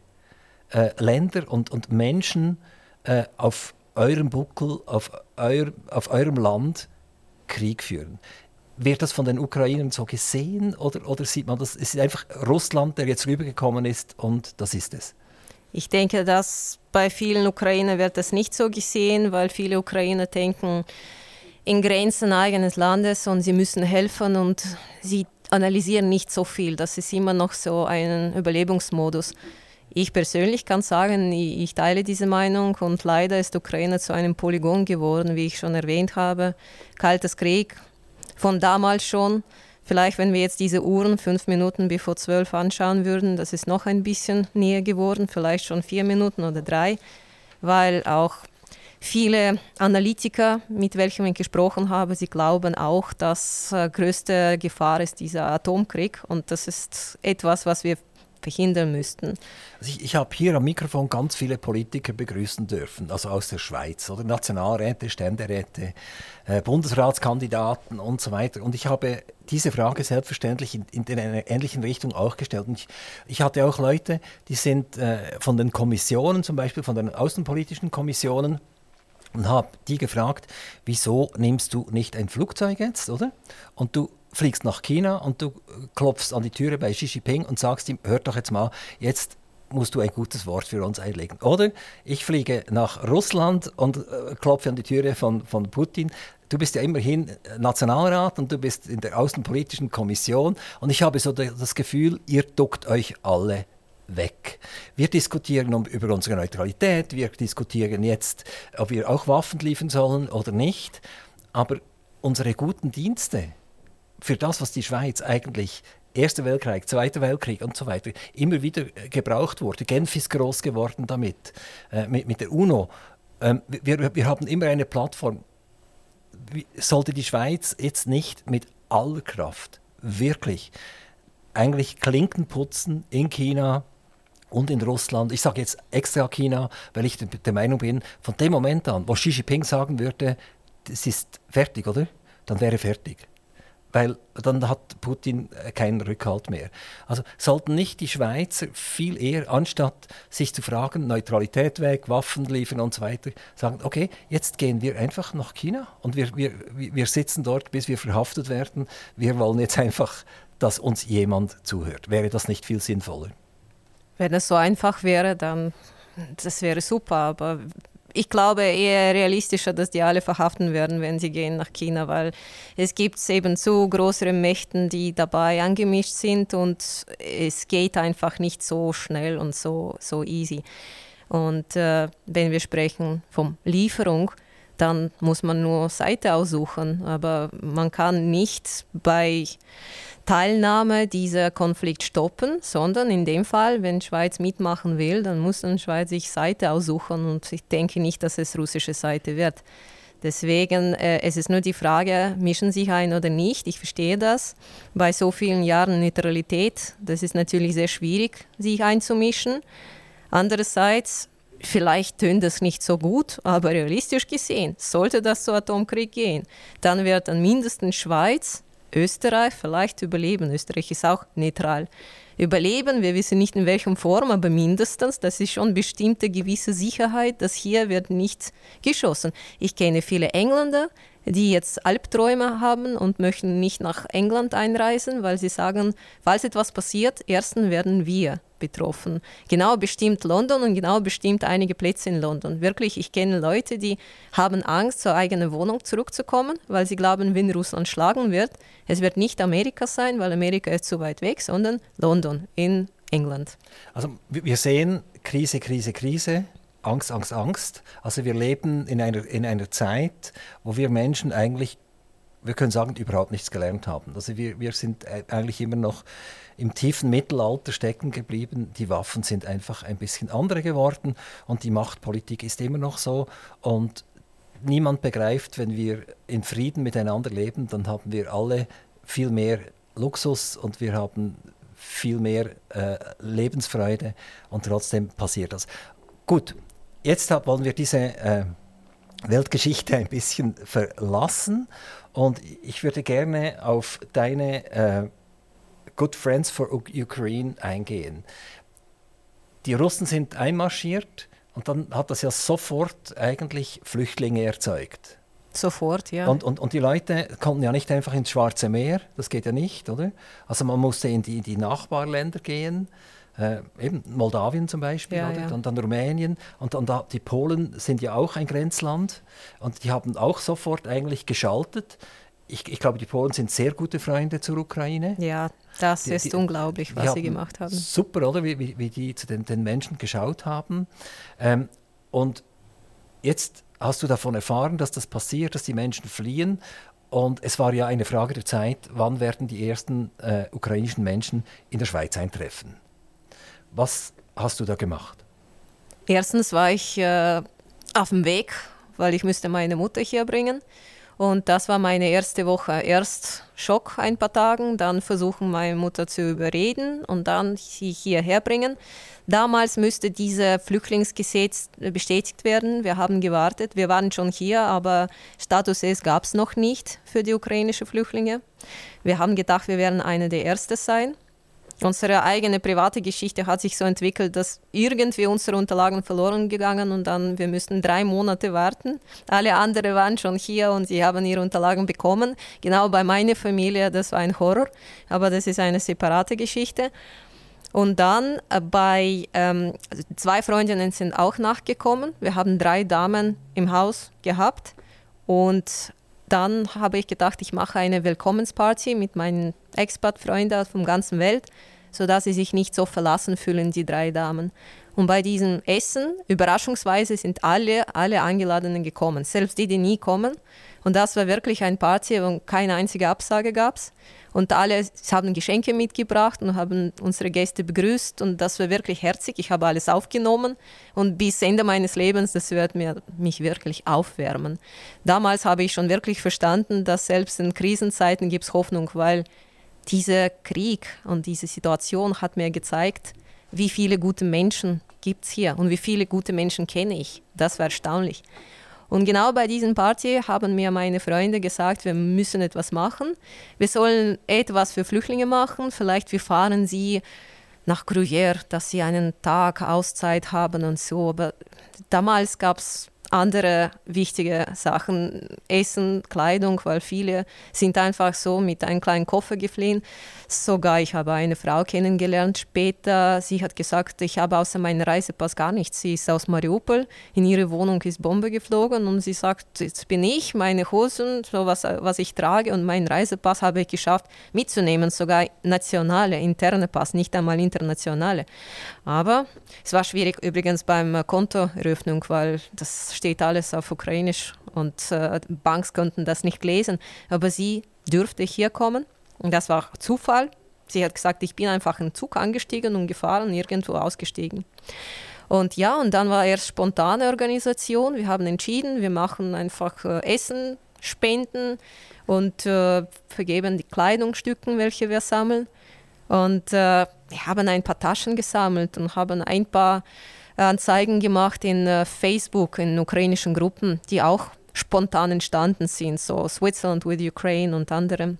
Speaker 2: äh, Länder und, und Menschen äh, auf eurem Buckel, auf, euer, auf eurem Land Krieg führen. Wird das von den Ukrainern so gesehen oder, oder sieht man das? Es ist einfach Russland, der jetzt rübergekommen ist und das ist es.
Speaker 3: Ich denke, dass bei vielen Ukrainern wird das nicht so gesehen, weil viele Ukrainer denken in Grenzen eigenes Landes und sie müssen helfen und sie analysieren nicht so viel. Das ist immer noch so ein Überlebensmodus. Ich persönlich kann sagen, ich teile diese Meinung und leider ist Ukraine zu einem Polygon geworden, wie ich schon erwähnt habe. Kaltes Krieg von damals schon. Vielleicht, wenn wir jetzt diese Uhren fünf Minuten bevor zwölf anschauen würden, das ist noch ein bisschen näher geworden, vielleicht schon vier Minuten oder drei, weil auch viele Analytiker, mit welchen ich gesprochen habe, sie glauben auch, dass äh, größte Gefahr ist dieser Atomkrieg und das ist etwas, was wir verhindern müssten.
Speaker 2: Also ich, ich habe hier am Mikrofon ganz viele Politiker begrüßen dürfen, also aus der Schweiz, oder Nationalräte, Ständeräte, äh, Bundesratskandidaten und so weiter. Und ich habe diese Frage selbstverständlich in, in einer ähnlichen Richtung auch gestellt. Und ich, ich hatte auch Leute, die sind äh, von den Kommissionen, zum Beispiel von den außenpolitischen Kommissionen, und habe die gefragt, wieso nimmst du nicht ein Flugzeug jetzt, oder? Und du fliegst nach China und du klopfst an die Türe bei Xi Jinping und sagst ihm, hör doch jetzt mal, jetzt musst du ein gutes Wort für uns einlegen. Oder ich fliege nach Russland und äh, klopfe an die Türe von, von Putin. Du bist ja immerhin Nationalrat und du bist in der Außenpolitischen Kommission und ich habe so das Gefühl, ihr duckt euch alle weg. Wir diskutieren um, über unsere Neutralität, wir diskutieren jetzt, ob wir auch Waffen liefern sollen oder nicht, aber unsere guten Dienste, für das, was die Schweiz eigentlich Erster Weltkrieg, Zweiter Weltkrieg und so weiter immer wieder äh, gebraucht wurde. Genf ist groß geworden damit, äh, mit, mit der UNO. Ähm, wir, wir haben immer eine Plattform. Sollte die Schweiz jetzt nicht mit aller Kraft wirklich eigentlich Klinken putzen in China und in Russland. Ich sage jetzt extra China, weil ich der Meinung bin, von dem Moment an, wo Xi Jinping sagen würde, es ist fertig, oder? Dann wäre fertig weil dann hat Putin äh, keinen Rückhalt mehr. Also sollten nicht die Schweizer viel eher, anstatt sich zu fragen, Neutralität weg, Waffen liefern und so weiter, sagen, okay, jetzt gehen wir einfach nach China und wir, wir, wir sitzen dort, bis wir verhaftet werden. Wir wollen jetzt einfach, dass uns jemand zuhört. Wäre das nicht viel sinnvoller?
Speaker 3: Wenn es so einfach wäre, dann das wäre super, aber ich glaube eher realistischer, dass die alle verhaften werden, wenn sie gehen nach China, weil es gibt eben zu größere Mächten, die dabei angemischt sind und es geht einfach nicht so schnell und so, so easy. Und äh, wenn wir sprechen von Lieferung, dann muss man nur Seite aussuchen, aber man kann nicht bei Teilnahme dieser Konflikt stoppen, sondern in dem Fall, wenn Schweiz mitmachen will, dann muss dann Schweiz sich Seite aussuchen und ich denke nicht, dass es russische Seite wird. Deswegen äh, es ist nur die Frage, mischen sich ein oder nicht. Ich verstehe das. Bei so vielen Jahren Neutralität, das ist natürlich sehr schwierig, sich einzumischen. Andererseits, vielleicht tönt das nicht so gut, aber realistisch gesehen, sollte das zu Atomkrieg gehen, dann wird dann mindestens Schweiz Österreich vielleicht überleben. Österreich ist auch neutral. Überleben, wir wissen nicht in welcher Form, aber mindestens, das ist schon bestimmte gewisse Sicherheit, dass hier wird nicht geschossen. Ich kenne viele Engländer, die jetzt Albträume haben und möchten nicht nach England einreisen, weil sie sagen, falls etwas passiert, ersten werden wir betroffen. Genau bestimmt London und genau bestimmt einige Plätze in London. Wirklich, ich kenne Leute, die haben Angst, zur eigenen Wohnung zurückzukommen, weil sie glauben, wenn Russland schlagen wird, es wird nicht Amerika sein, weil Amerika ist zu weit weg, sondern London in England.
Speaker 2: Also wir sehen Krise, Krise, Krise. Angst, Angst, Angst. Also wir leben in einer, in einer Zeit, wo wir Menschen eigentlich, wir können sagen, überhaupt nichts gelernt haben. Also wir, wir sind eigentlich immer noch im tiefen Mittelalter stecken geblieben. Die Waffen sind einfach ein bisschen andere geworden und die Machtpolitik ist immer noch so. Und niemand begreift, wenn wir in Frieden miteinander leben, dann haben wir alle viel mehr Luxus und wir haben viel mehr äh, Lebensfreude und trotzdem passiert das. Gut, jetzt wollen wir diese äh, Weltgeschichte ein bisschen verlassen und ich würde gerne auf deine äh, Good Friends for Ukraine eingehen. Die Russen sind einmarschiert und dann hat das ja sofort eigentlich Flüchtlinge erzeugt.
Speaker 3: Sofort, ja.
Speaker 2: Und, und, und die Leute konnten ja nicht einfach ins Schwarze Meer, das geht ja nicht, oder? Also man musste in die, die Nachbarländer gehen, äh, eben Moldawien zum Beispiel,
Speaker 3: ja,
Speaker 2: oder?
Speaker 3: Ja.
Speaker 2: Und dann Rumänien. Und, und da, die Polen sind ja auch ein Grenzland und die haben auch sofort eigentlich geschaltet. Ich, ich glaube, die Polen sind sehr gute Freunde zur Ukraine.
Speaker 3: Ja, das die, ist die, unglaublich, was sie gemacht haben.
Speaker 2: Super, oder? Wie, wie, wie die zu den, den Menschen geschaut haben. Ähm, und jetzt hast du davon erfahren, dass das passiert, dass die Menschen fliehen. Und es war ja eine Frage der Zeit, wann werden die ersten äh, ukrainischen Menschen in der Schweiz eintreffen. Was hast du da gemacht?
Speaker 3: Erstens war ich äh, auf dem Weg, weil ich müsste meine Mutter hier bringen. Und das war meine erste Woche. Erst Schock ein paar Tage, dann versuchen meine Mutter zu überreden und dann sie hierher bringen. Damals müsste dieses Flüchtlingsgesetz bestätigt werden. Wir haben gewartet. Wir waren schon hier, aber Status S gab es noch nicht für die ukrainischen Flüchtlinge. Wir haben gedacht, wir werden eine der Ersten sein. Unsere eigene private Geschichte hat sich so entwickelt, dass irgendwie unsere Unterlagen verloren gegangen und dann wir müssten drei Monate warten. Alle anderen waren schon hier und sie haben ihre Unterlagen bekommen. Genau bei meiner Familie, das war ein Horror, aber das ist eine separate Geschichte. Und dann äh, bei ähm, zwei Freundinnen sind auch nachgekommen. Wir haben drei Damen im Haus gehabt und dann habe ich gedacht, ich mache eine Willkommensparty mit meinen Expat-Freunden von der ganzen Welt, sodass sie sich nicht so verlassen fühlen, die drei Damen. Und bei diesem Essen, überraschungsweise, sind alle, alle Eingeladenen gekommen, selbst die, die nie kommen. Und das war wirklich ein Party, wo keine einzige Absage gab. Und alle haben Geschenke mitgebracht und haben unsere Gäste begrüßt. Und das war wirklich herzig. Ich habe alles aufgenommen. Und bis Ende meines Lebens, das wird mir, mich wirklich aufwärmen. Damals habe ich schon wirklich verstanden, dass selbst in Krisenzeiten gibt es Hoffnung, weil dieser Krieg und diese Situation hat mir gezeigt, wie viele gute Menschen gibt es hier und wie viele gute Menschen kenne ich. Das war erstaunlich. Und genau bei diesem Party haben mir meine Freunde gesagt, wir müssen etwas machen. Wir sollen etwas für Flüchtlinge machen. Vielleicht wir fahren sie nach Gruyère, dass sie einen Tag Auszeit haben und so. Aber damals gab es andere wichtige Sachen, Essen, Kleidung, weil viele sind einfach so mit einem kleinen Koffer geflohen. Sogar ich habe eine Frau kennengelernt später. Sie hat gesagt, ich habe außer meinem Reisepass gar nichts. Sie ist aus Mariupol. In ihre Wohnung ist Bombe geflogen und sie sagt, jetzt bin ich, meine Hosen, so was, was ich trage und meinen Reisepass habe ich geschafft mitzunehmen, sogar nationale, interne Pass, nicht einmal internationale. Aber es war schwierig übrigens beim Kontoeröffnung, weil das steht alles auf Ukrainisch und äh, Banks konnten das nicht lesen. Aber sie dürfte hier kommen und das war Zufall. Sie hat gesagt, ich bin einfach in den Zug angestiegen und gefahren, irgendwo ausgestiegen. Und ja, und dann war erst spontane Organisation. Wir haben entschieden, wir machen einfach äh, Essen, Spenden und äh, vergeben die Kleidungsstücken, welche wir sammeln. Und äh, wir haben ein paar Taschen gesammelt und haben ein paar Anzeigen gemacht in äh, Facebook, in ukrainischen Gruppen, die auch spontan entstanden sind, so Switzerland with Ukraine und andere.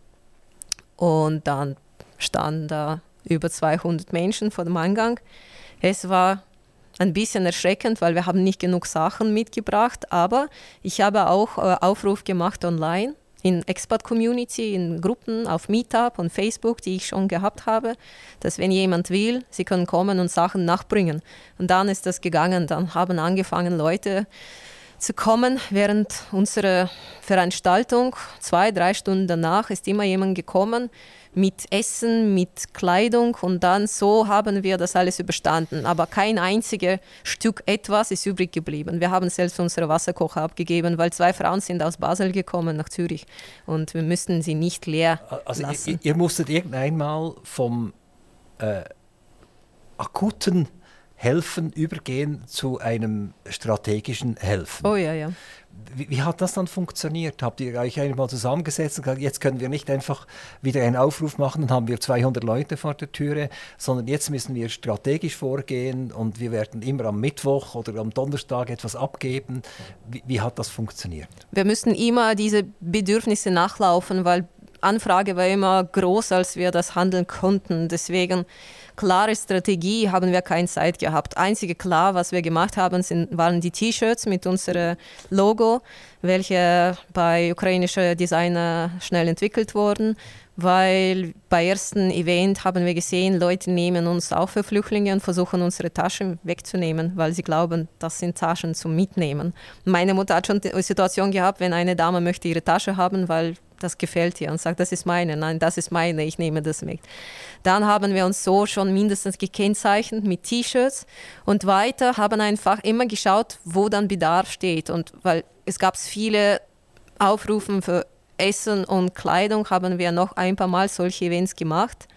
Speaker 3: Und dann standen da über 200 Menschen vor dem Eingang. Es war ein bisschen erschreckend, weil wir haben nicht genug Sachen mitgebracht, aber ich habe auch äh, Aufruf gemacht online in Expat-Community, in Gruppen auf Meetup und Facebook, die ich schon gehabt habe, dass wenn jemand will, sie können kommen und Sachen nachbringen. Und dann ist das gegangen. Dann haben angefangen Leute zu kommen während unserer Veranstaltung. Zwei, drei Stunden danach ist immer jemand gekommen mit Essen, mit Kleidung und dann so haben wir das alles überstanden. Aber kein einziges Stück etwas ist übrig geblieben. Wir haben selbst unsere Wasserkocher abgegeben, weil zwei Frauen sind aus Basel gekommen nach Zürich und wir müssten sie nicht leer also lassen.
Speaker 2: Ihr, ihr musstet irgendeinmal vom äh, akuten Helfen übergehen zu einem strategischen Helfen.
Speaker 3: Oh ja, ja.
Speaker 2: Wie, wie, hat das dann funktioniert? Habt ihr euch einmal zusammengesetzt und gesagt, jetzt können wir nicht einfach wieder einen Aufruf machen, dann haben wir 200 Leute vor der Türe, sondern jetzt müssen wir strategisch vorgehen und wir werden immer am Mittwoch oder am Donnerstag etwas abgeben. Wie, wie hat das funktioniert?
Speaker 3: Wir müssen immer diese Bedürfnisse nachlaufen, weil Anfrage war immer groß, als wir das handeln konnten. Deswegen klare Strategie haben wir keine Zeit gehabt. Einzige klar, was wir gemacht haben, sind, waren die T-Shirts mit unserem Logo, welche bei ukrainischen Designer schnell entwickelt wurden, weil bei ersten Event haben wir gesehen, Leute nehmen uns auch für Flüchtlinge und versuchen unsere Taschen wegzunehmen, weil sie glauben, das sind Taschen zum Mitnehmen. Meine Mutter hat schon die Situation gehabt, wenn eine Dame möchte ihre Tasche haben, weil das gefällt ihr und sagt, das ist meine, nein, das ist meine, ich nehme das mit. Dann haben wir uns so schon mindestens gekennzeichnet mit T-Shirts und weiter haben einfach immer geschaut, wo dann Bedarf steht und weil es gab viele Aufrufe für Essen und Kleidung, haben wir noch ein paar Mal solche Events gemacht.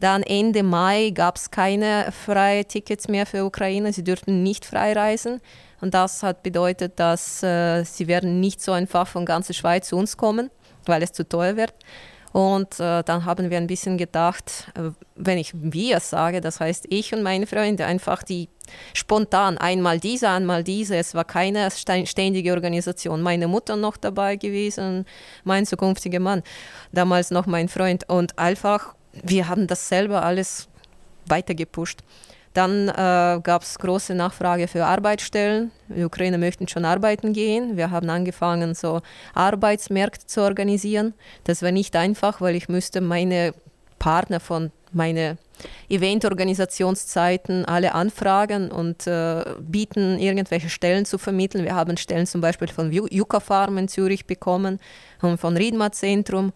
Speaker 3: Dann Ende Mai gab es keine freien Tickets mehr für Ukraine. Sie dürften nicht frei reisen. Und das hat bedeutet, dass äh, sie werden nicht so einfach von ganzer Schweiz zu uns kommen weil es zu teuer wird. Und äh, dann haben wir ein bisschen gedacht, äh, wenn ich wir sage, das heißt ich und meine Freunde, einfach die spontan einmal diese, einmal diese. Es war keine ständige Organisation. Meine Mutter noch dabei gewesen, mein zukünftiger Mann, damals noch mein Freund. Und einfach, wir haben das selber alles weitergepusht. Dann äh, gab es große Nachfrage für Arbeitsstellen. Die Ukrainer möchten schon arbeiten gehen. Wir haben angefangen, so Arbeitsmärkte zu organisieren. Das war nicht einfach, weil ich müsste meine Partner von meinen Eventorganisationszeiten alle anfragen und äh, bieten, irgendwelche Stellen zu vermitteln. Wir haben Stellen zum Beispiel von Yucca Farm in Zürich bekommen und von Riedma Zentrum.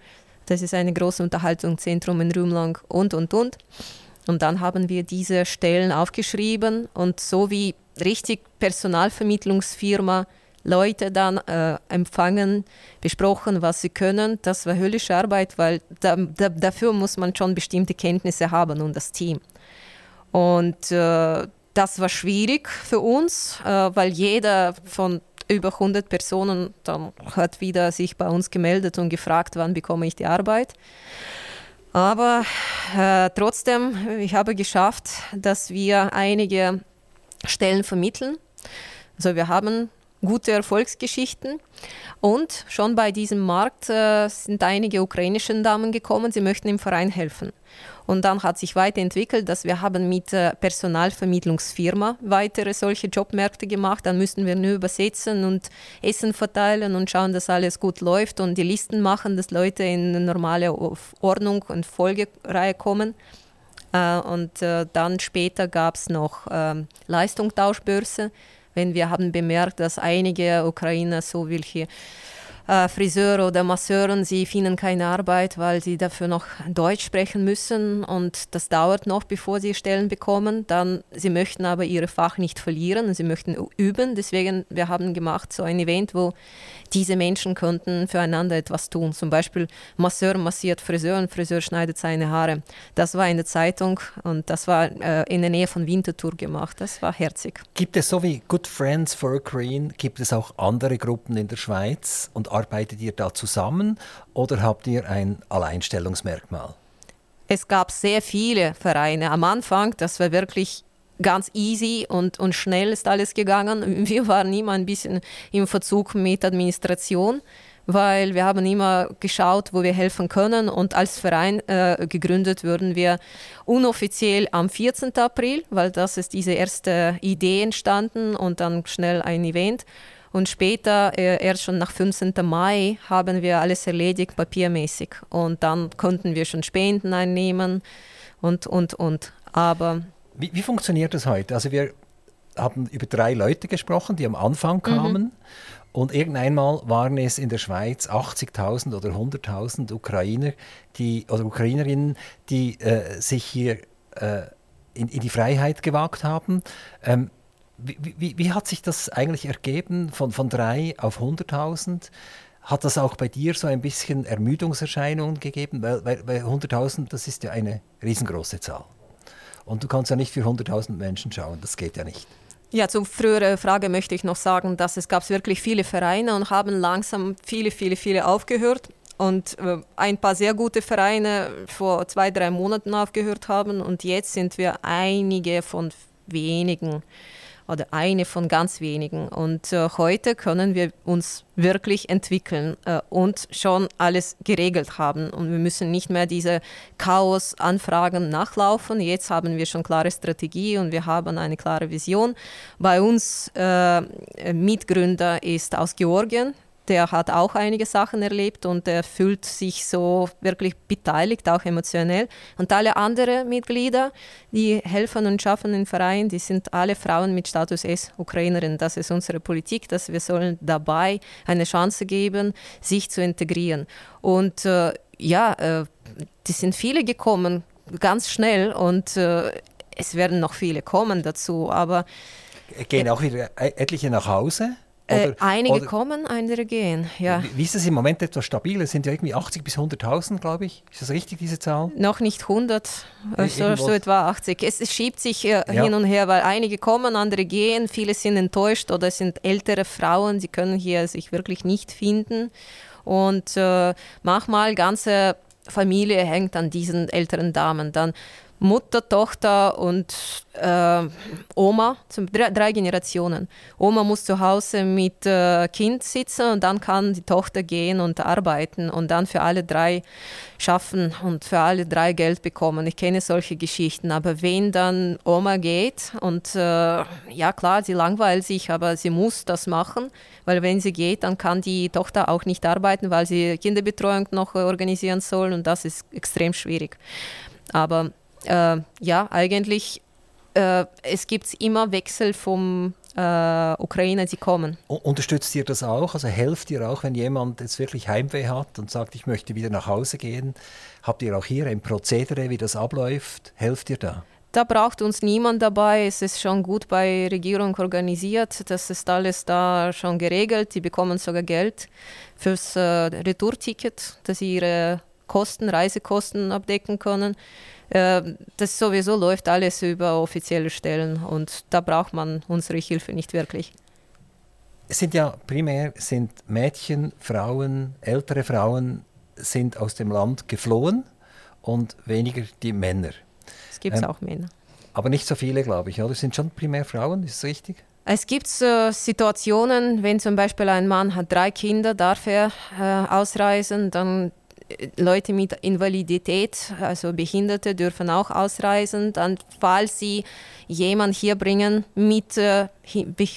Speaker 3: Das ist ein großes Unterhaltungszentrum in Rümlang und, und, und. Und dann haben wir diese Stellen aufgeschrieben und so wie richtig Personalvermittlungsfirma Leute dann äh, empfangen, besprochen, was sie können. Das war höllische Arbeit, weil da, da, dafür muss man schon bestimmte Kenntnisse haben und das Team. Und äh, das war schwierig für uns, äh, weil jeder von über 100 Personen dann hat wieder sich bei uns gemeldet und gefragt, wann bekomme ich die Arbeit. Aber äh, trotzdem, ich habe geschafft, dass wir einige Stellen vermitteln. Also wir haben gute Erfolgsgeschichten. Und schon bei diesem Markt äh, sind einige ukrainische Damen gekommen, sie möchten im Verein helfen. Und dann hat sich weiterentwickelt, dass wir haben mit äh, Personalvermittlungsfirma weitere solche Jobmärkte gemacht. Dann müssen wir nur übersetzen und Essen verteilen und schauen, dass alles gut läuft und die Listen machen, dass Leute in eine normale Ordnung und Folgereihe kommen. Äh, und äh, dann später gab es noch ähm, Leistungstauschbörse, wenn wir haben bemerkt, dass einige Ukrainer so welche äh, Friseure oder Masseuren, sie finden keine Arbeit, weil sie dafür noch Deutsch sprechen müssen und das dauert noch, bevor sie Stellen bekommen. Dann, sie möchten aber ihre Fach nicht verlieren sie möchten üben. Deswegen, wir haben gemacht so ein Event, wo diese Menschen könnten füreinander etwas tun. Zum Beispiel Masseur massiert Friseur und Friseur schneidet seine Haare. Das war in der Zeitung und das war äh, in der Nähe von Winterthur gemacht. Das war herzig.
Speaker 2: Gibt es so wie Good Friends for Ukraine, gibt es auch andere Gruppen in der Schweiz und arbeitet ihr da zusammen oder habt ihr ein Alleinstellungsmerkmal?
Speaker 3: Es gab sehr viele Vereine. Am Anfang, das war wirklich ganz easy und, und schnell ist alles gegangen. Wir waren immer ein bisschen im Verzug mit Administration, weil wir haben immer geschaut, wo wir helfen können. Und als Verein äh, gegründet wurden wir unoffiziell am 14. April, weil das ist diese erste Idee entstanden und dann schnell ein Event. Und später, äh, erst schon nach 15. Mai, haben wir alles erledigt, papiermäßig. Und dann konnten wir schon Spenden einnehmen und, und, und. Aber
Speaker 2: wie, wie funktioniert das heute? Also wir haben über drei Leute gesprochen, die am Anfang kamen. Mhm. Und irgendeinmal waren es in der Schweiz 80.000 oder 100.000 Ukrainer die, oder Ukrainerinnen, die äh, sich hier äh, in, in, die Freiheit gewagt haben. Ähm, wie, wie, hat sich das eigentlich ergeben von, von drei auf 100.000? Hat das auch bei dir so ein bisschen Ermüdungserscheinungen gegeben? Weil, weil, weil 100.000, das ist ja eine riesengroße Zahl. Und du kannst ja nicht für 100.000 Menschen schauen, das geht ja nicht.
Speaker 3: Ja, zur früheren Frage möchte ich noch sagen, dass es gab wirklich viele Vereine und haben langsam viele, viele, viele aufgehört. Und äh, ein paar sehr gute Vereine vor zwei, drei Monaten aufgehört haben. Und jetzt sind wir einige von wenigen oder eine von ganz wenigen. Und äh, heute können wir uns wirklich entwickeln äh, und schon alles geregelt haben. Und wir müssen nicht mehr diese Chaos-Anfragen nachlaufen. Jetzt haben wir schon klare Strategie und wir haben eine klare Vision. Bei uns äh, Mitgründer ist aus Georgien, der hat auch einige Sachen erlebt und er fühlt sich so wirklich beteiligt, auch emotionell. Und alle anderen Mitglieder, die helfen und schaffen im Verein, die sind alle Frauen mit Status S, Ukrainerin. Das ist unsere Politik, dass wir sollen dabei eine Chance geben, sich zu integrieren. Und äh, ja, äh, die sind viele gekommen, ganz schnell und äh, es werden noch viele kommen dazu, aber
Speaker 2: Gehen auch wieder etliche nach Hause?
Speaker 3: Äh, oder, einige oder, kommen, andere gehen, ja.
Speaker 2: Wie, wie ist das im Moment etwas stabil? Es sind ja irgendwie 80 bis 100.000, glaube ich. Ist das richtig, diese Zahl?
Speaker 3: Noch nicht 100, also so etwa 80. Es, es schiebt sich äh, ja. hin und her, weil einige kommen, andere gehen. Viele sind enttäuscht oder sind ältere Frauen, sie können hier sich wirklich nicht finden. Und äh, manchmal ganze Familie hängt an diesen älteren Damen. Dann Mutter, Tochter und äh, Oma, drei, Generationen. Oma muss zu Hause mit äh, Kind sitzen und dann kann die Tochter gehen und arbeiten und dann für alle drei schaffen und für alle drei Geld bekommen. Ich kenne solche Geschichten, aber wenn dann Oma geht und äh, ja klar, sie langweilt sich, aber sie muss das machen, weil wenn sie geht, dann kann die Tochter auch nicht arbeiten, weil sie Kinderbetreuung noch organisieren soll und das ist extrem schwierig. Aber äh, ja, eigentlich äh, es gibt immer Wechsel vom äh, Ukraine, die kommen.
Speaker 2: Unterstützt ihr das auch? Also helft ihr auch, wenn jemand jetzt wirklich Heimweh hat und sagt, ich möchte wieder nach Hause gehen? Habt ihr auch hier ein Prozedere, wie das abläuft? Helft ihr da?
Speaker 3: Da braucht uns niemand dabei. Es ist schon gut bei Regierung organisiert. Das ist alles da schon geregelt. Die bekommen sogar Geld fürs äh, Retourticket, dass sie ihre Kosten, Reisekosten abdecken können. Äh, das sowieso läuft alles über offizielle Stellen und da braucht man unsere Hilfe nicht wirklich.
Speaker 2: Es sind ja primär sind Mädchen, Frauen, ältere Frauen sind aus dem Land geflohen und weniger die Männer.
Speaker 3: Es gibt ähm, auch Männer.
Speaker 2: Aber nicht so viele, glaube ich, oder? Es sind schon primär Frauen, ist das richtig?
Speaker 3: Es gibt äh, Situationen, wenn zum Beispiel ein Mann hat drei Kinder, darf er äh, ausreisen, dann Leute mit Invalidität, also Behinderte, dürfen auch ausreisen. Dann, falls sie jemanden hier bringen mit äh,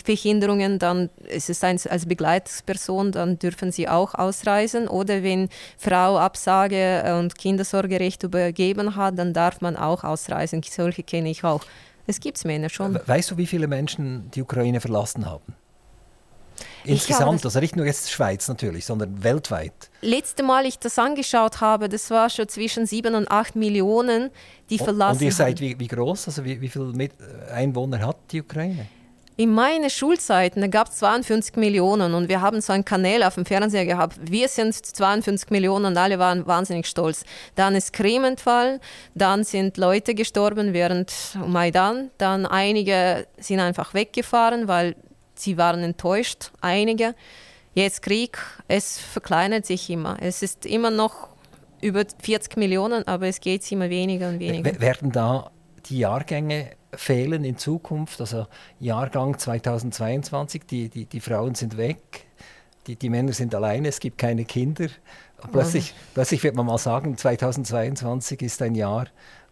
Speaker 3: Behinderungen, dann ist es ein, als Begleitsperson, dann dürfen sie auch ausreisen. Oder wenn Frau Absage und Kindersorgerecht übergeben hat, dann darf man auch ausreisen. Solche kenne ich auch. Es gibt Männer schon.
Speaker 2: Weißt du, wie viele Menschen die Ukraine verlassen haben? Insgesamt, also nicht nur jetzt Schweiz natürlich, sondern weltweit.
Speaker 3: Letzte Mal ich das angeschaut habe, das war schon zwischen 7 und 8 Millionen, die verlassen
Speaker 2: Und ihr seid wie, wie groß? Also wie, wie viele Einwohner hat die Ukraine?
Speaker 3: In meinen Schulzeiten gab es 52 Millionen und wir haben so einen Kanal auf dem Fernseher gehabt. Wir sind 52 Millionen und alle waren wahnsinnig stolz. Dann ist Krim entfallen, dann sind Leute gestorben während Maidan, dann einige sind einfach weggefahren, weil sie waren enttäuscht, einige. Jetzt Krieg, es verkleinert sich immer. Es ist immer noch über 40 Millionen, aber es geht immer weniger und weniger.
Speaker 2: Werden da die Jahrgänge fehlen in Zukunft? Also Jahrgang 2022, die, die, die Frauen sind weg, die, die Männer sind alleine, es gibt keine Kinder. Plötzlich, plötzlich wird man mal sagen, 2022 ist ein Jahr,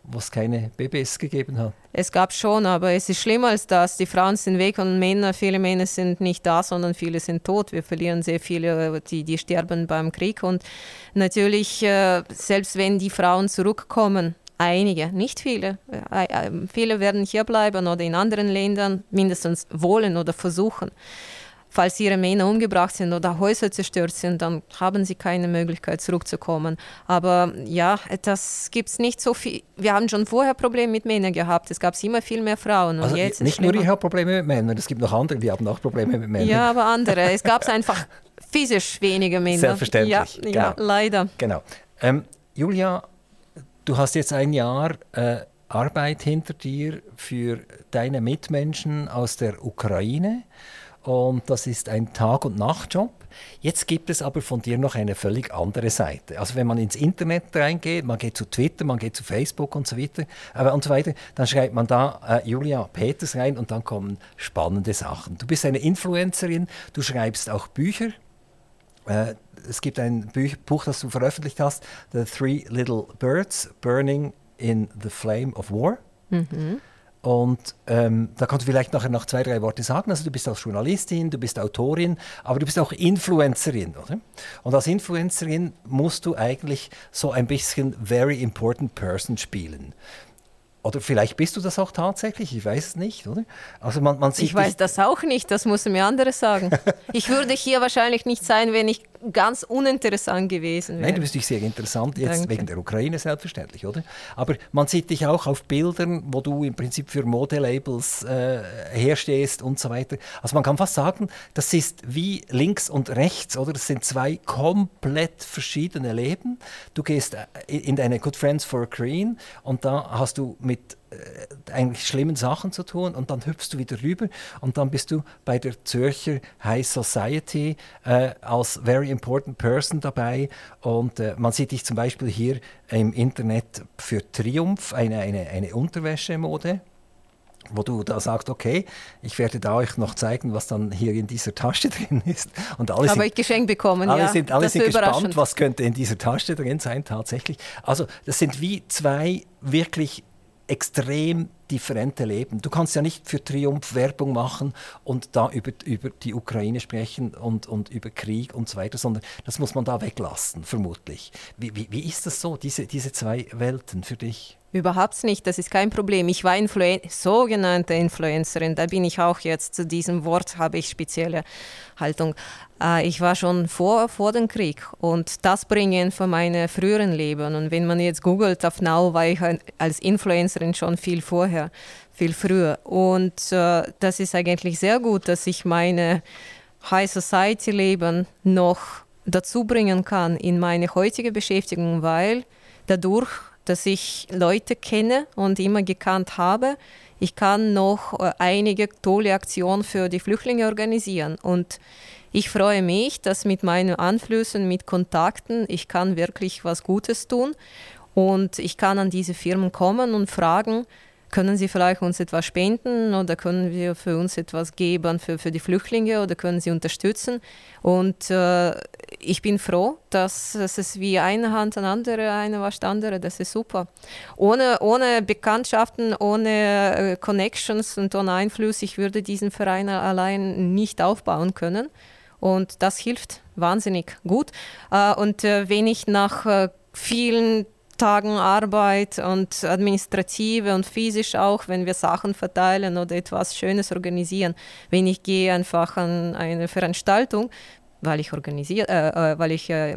Speaker 2: wo es keine Babys gegeben hat.
Speaker 3: Es gab schon, aber es ist schlimmer als das. Die Frauen sind weg und Männer, viele Männer sind nicht da, sondern viele sind tot. Wir verlieren sehr viele, die, die sterben beim Krieg. Und natürlich, äh, selbst wenn die Frauen zurückkommen, einige, nicht viele. Äh, äh, viele werden hier bleiben oder in anderen Ländern mindestens wollen oder versuchen. Falls ihre Männer umgebracht sind oder Häuser zerstört sind, dann haben sie keine Möglichkeit zurückzukommen. Aber ja, das gibt es nicht so viel. Wir haben schon vorher Probleme mit Männern gehabt. Es gab immer viel mehr Frauen.
Speaker 2: also nicht nur ich habe Probleme mit Männern, es gibt noch andere, die haben auch Probleme mit Männern.
Speaker 3: Ja, aber andere. es gab einfach physisch weniger Männer.
Speaker 2: Selbstverständlich.
Speaker 3: Ja,
Speaker 2: genau.
Speaker 3: ja leider.
Speaker 2: Genau. Ähm, Julia, du hast jetzt ein Jahr äh, Arbeit hinter dir für deine Mitmenschen aus der Ukraine und das ist ein Tag- und Nachtjob. Jetzt gibt es aber von dir noch eine völlig andere Seite. Also wenn man ins Internet reingeht, man geht zu Twitter, man geht zu Facebook und so weiter, äh, und so weiter dann schreibt man da äh, Julia Peters rein und dann kommen spannende Sachen. Du bist eine Influencerin, du schreibst auch Bücher. Äh, es gibt ein Buch, das du veröffentlicht hast, The Three Little Birds Burning in the Flame of War. Mhm. Und ähm, da kannst du vielleicht nachher noch zwei, drei Worte sagen. Also du bist auch Journalistin, du bist Autorin, aber du bist auch Influencerin. Oder? Und als Influencerin musst du eigentlich so ein bisschen Very Important Person spielen. Oder vielleicht bist du das auch tatsächlich, ich weiß es nicht, oder?
Speaker 3: Also man, man sieht ich weiß das auch nicht, das müssen mir andere sagen. ich würde hier wahrscheinlich nicht sein, wenn ich ganz uninteressant gewesen wäre.
Speaker 2: Nein, du bist dich sehr interessant, jetzt Danke. wegen der Ukraine selbstverständlich, oder? Aber man sieht dich auch auf Bildern, wo du im Prinzip für Modelabels äh, herstehst und so weiter. Also man kann fast sagen, das ist wie links und rechts, oder? Das sind zwei komplett verschiedene Leben. Du gehst äh, in deine Good Friends for Green und da hast du mit eigentlich schlimmen Sachen zu tun und dann hüpfst du wieder rüber und dann bist du bei der Zürcher High Society äh, als Very Important Person dabei und äh, man sieht dich zum Beispiel hier im Internet für Triumph, eine, eine, eine Unterwäschemode wo du da sagst, okay, ich werde da euch noch zeigen, was dann hier in dieser Tasche drin ist.
Speaker 3: Und alle Habe sind, ich geschenkt bekommen,
Speaker 2: alle
Speaker 3: ja.
Speaker 2: Sind, alle sind gespannt, was könnte in dieser Tasche drin sein tatsächlich. Also das sind wie zwei wirklich extrem differente Leben. Du kannst ja nicht für Triumph Werbung machen und da über, über die Ukraine sprechen und, und über Krieg und so weiter, sondern das muss man da weglassen, vermutlich. Wie, wie, wie ist das so, diese, diese zwei Welten für dich?
Speaker 3: Überhaupt nicht, das ist kein Problem. Ich war Influen sogenannte Influencerin, da bin ich auch jetzt, zu diesem Wort habe ich spezielle Haltung. Äh, ich war schon vor, vor dem Krieg und das bringen von meinem früheren Leben. Und wenn man jetzt googelt auf Now, war ich als Influencerin schon viel vorher, viel früher. Und äh, das ist eigentlich sehr gut, dass ich meine High Society Leben noch dazu bringen kann in meine heutige Beschäftigung, weil dadurch dass ich Leute kenne und immer gekannt habe. Ich kann noch äh, einige tolle Aktionen für die Flüchtlinge organisieren und ich freue mich, dass mit meinen Anflüssen, mit Kontakten, ich kann wirklich was Gutes tun und ich kann an diese Firmen kommen und fragen, können Sie vielleicht uns etwas spenden oder können wir für uns etwas geben für, für die Flüchtlinge oder können Sie unterstützen? Und äh, ich bin froh, dass es ist wie eine Hand an andere, eine wascht andere. Das ist super. Ohne, ohne Bekanntschaften, ohne äh, Connections und ohne Einfluss, ich würde diesen Verein allein nicht aufbauen können. Und das hilft wahnsinnig gut. Äh, und äh, wenn ich nach vielen Tagen Arbeit und administrative und physisch auch, wenn wir Sachen verteilen oder etwas Schönes organisieren. Wenn ich gehe einfach an eine Veranstaltung, weil ich organisiert, äh, äh, weil ich äh,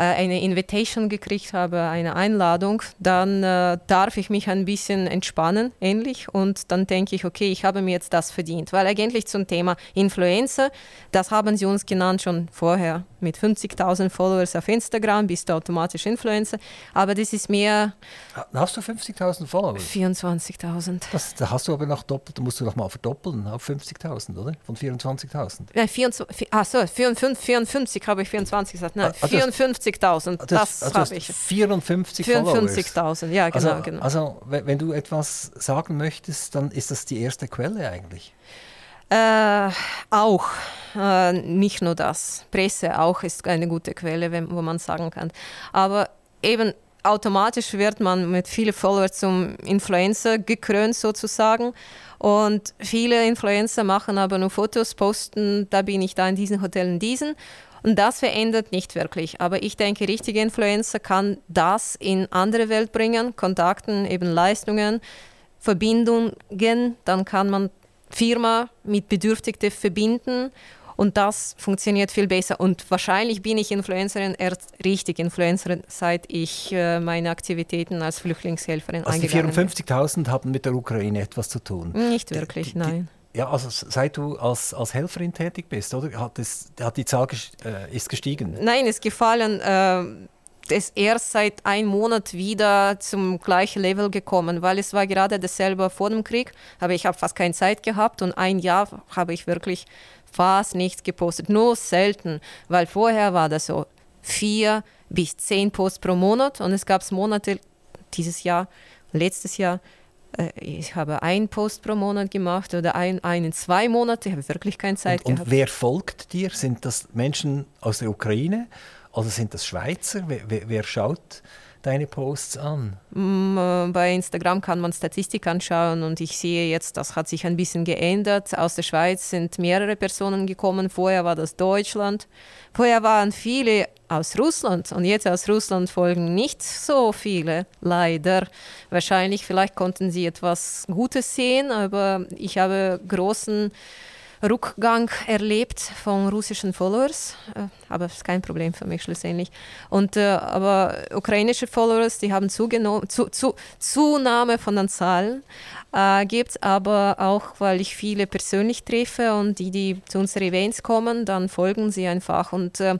Speaker 3: eine Invitation gekriegt habe, eine Einladung, dann äh, darf ich mich ein bisschen entspannen, ähnlich. Und dann denke ich, okay, ich habe mir jetzt das verdient. Weil eigentlich zum Thema Influencer, das haben sie uns genannt schon vorher. Mit 50.000 Followers auf Instagram bist du automatisch Influencer. Aber das ist mehr.
Speaker 2: Hast du 50.000 Follower?
Speaker 3: 24.000.
Speaker 2: Das, da hast du aber noch doppelt, musst du noch mal verdoppeln auf 50.000, oder? Von 24.000.
Speaker 3: Ja, 24, achso, 54, 54 habe ich 24 gesagt. Nein, ah, 54 54.000, das, das habe ich.
Speaker 2: 54
Speaker 3: 54.000, ja, genau,
Speaker 2: also,
Speaker 3: genau.
Speaker 2: Also, wenn du etwas sagen möchtest, dann ist das die erste Quelle eigentlich.
Speaker 3: Äh, auch, äh, nicht nur das. Presse auch ist eine gute Quelle, wenn, wo man sagen kann. Aber eben automatisch wird man mit vielen Followern zum Influencer gekrönt sozusagen. Und viele Influencer machen aber nur Fotos, posten, da bin ich da in diesem Hotel, in diesen. Und das verändert nicht wirklich. Aber ich denke, richtige Influencer kann das in andere Welt bringen, Kontakten, eben Leistungen, Verbindungen. Dann kann man Firma mit Bedürftigen verbinden und das funktioniert viel besser. Und wahrscheinlich bin ich Influencerin erst richtig Influencerin, seit ich äh, meine Aktivitäten als Flüchtlingshelferin
Speaker 2: also
Speaker 3: eingegangen
Speaker 2: bin. Die 54.000 haben mit der Ukraine etwas zu tun?
Speaker 3: Nicht wirklich, die, die, nein.
Speaker 2: Ja, also seit du als, als Helferin tätig bist, oder? Hat, es, hat die Zahl äh, ist gestiegen?
Speaker 3: Nein, es gefallen. Äh, ist erst seit einem Monat wieder zum gleichen Level gekommen, weil es war gerade dasselbe vor dem Krieg, aber ich habe fast keine Zeit gehabt und ein Jahr habe ich wirklich fast nichts gepostet, nur selten, weil vorher war das so vier bis zehn Posts pro Monat und es gab Monate dieses Jahr, letztes Jahr, ich habe einen Post pro Monat gemacht oder ein, einen zwei Monate, ich habe wirklich keine Zeit
Speaker 2: und,
Speaker 3: gehabt.
Speaker 2: Und wer folgt dir? Sind das Menschen aus der Ukraine oder sind das Schweizer? Wer, wer, wer schaut deine Posts an?
Speaker 3: Mm, äh, bei Instagram kann man Statistik anschauen und ich sehe jetzt, das hat sich ein bisschen geändert. Aus der Schweiz sind mehrere Personen gekommen. Vorher war das Deutschland. Vorher waren viele aus Russland und jetzt aus Russland folgen nicht so viele, leider. Wahrscheinlich, vielleicht konnten sie etwas Gutes sehen, aber ich habe großen Rückgang erlebt von russischen Followers, äh, aber das ist kein Problem für mich schlussendlich. Und, äh, aber ukrainische Followers, die haben zu, zu, Zunahme von den Zahlen, äh, gibt es aber auch, weil ich viele persönlich treffe und die, die zu unseren Events kommen, dann folgen sie einfach und äh,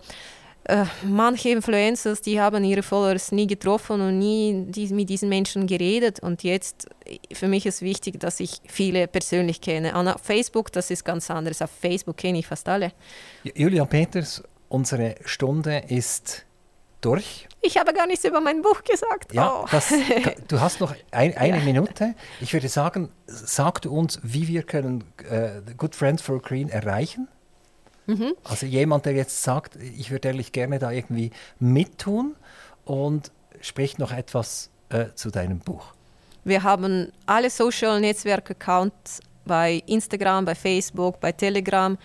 Speaker 3: äh, manche Influencers, die haben ihre Followers nie getroffen und nie die, mit diesen Menschen geredet. Und jetzt, für mich ist wichtig, dass ich viele persönlich kenne. Und auf Facebook, das ist ganz anders. Auf Facebook kenne ich fast alle.
Speaker 2: Julia Peters, unsere Stunde ist durch.
Speaker 3: Ich habe gar nichts über mein Buch gesagt.
Speaker 2: Ja, oh. das, du hast noch ein, eine ja. Minute. Ich würde sagen, sag du uns, wie wir können äh, Good Friends for Green erreichen. Mhm. Also jemand, der jetzt sagt, ich würde ehrlich gerne da irgendwie mittun und spricht noch etwas äh, zu deinem Buch.
Speaker 3: Wir haben alle Social Netzwerke Accounts bei Instagram, bei Facebook, bei Telegram.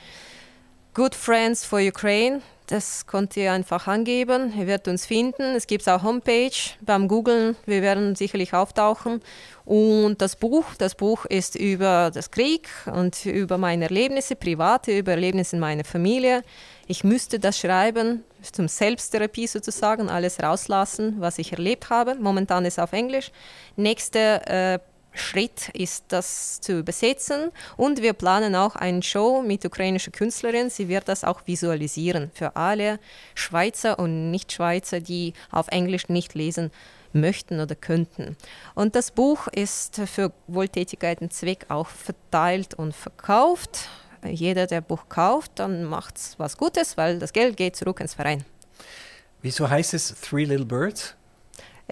Speaker 3: Good Friends for Ukraine. Das könnt ihr einfach angeben. Ihr werdet uns finden. Es gibt auch Homepage beim Googlen. Wir werden sicherlich auftauchen. Und das Buch, das Buch ist über das Krieg und über meine Erlebnisse, private über Erlebnisse in meiner Familie. Ich müsste das schreiben, zum Selbsttherapie sozusagen, alles rauslassen, was ich erlebt habe. Momentan ist es auf Englisch. Nächste äh, Schritt ist, das zu übersetzen. Und wir planen auch eine Show mit ukrainischer Künstlerin. Sie wird das auch visualisieren für alle Schweizer und Nicht-Schweizer, die auf Englisch nicht lesen möchten oder könnten. Und das Buch ist für wohltätigkeiten Zweck auch verteilt und verkauft. Jeder, der Buch kauft, dann macht was Gutes, weil das Geld geht zurück ins Verein.
Speaker 2: Wieso heißt es Three Little Birds?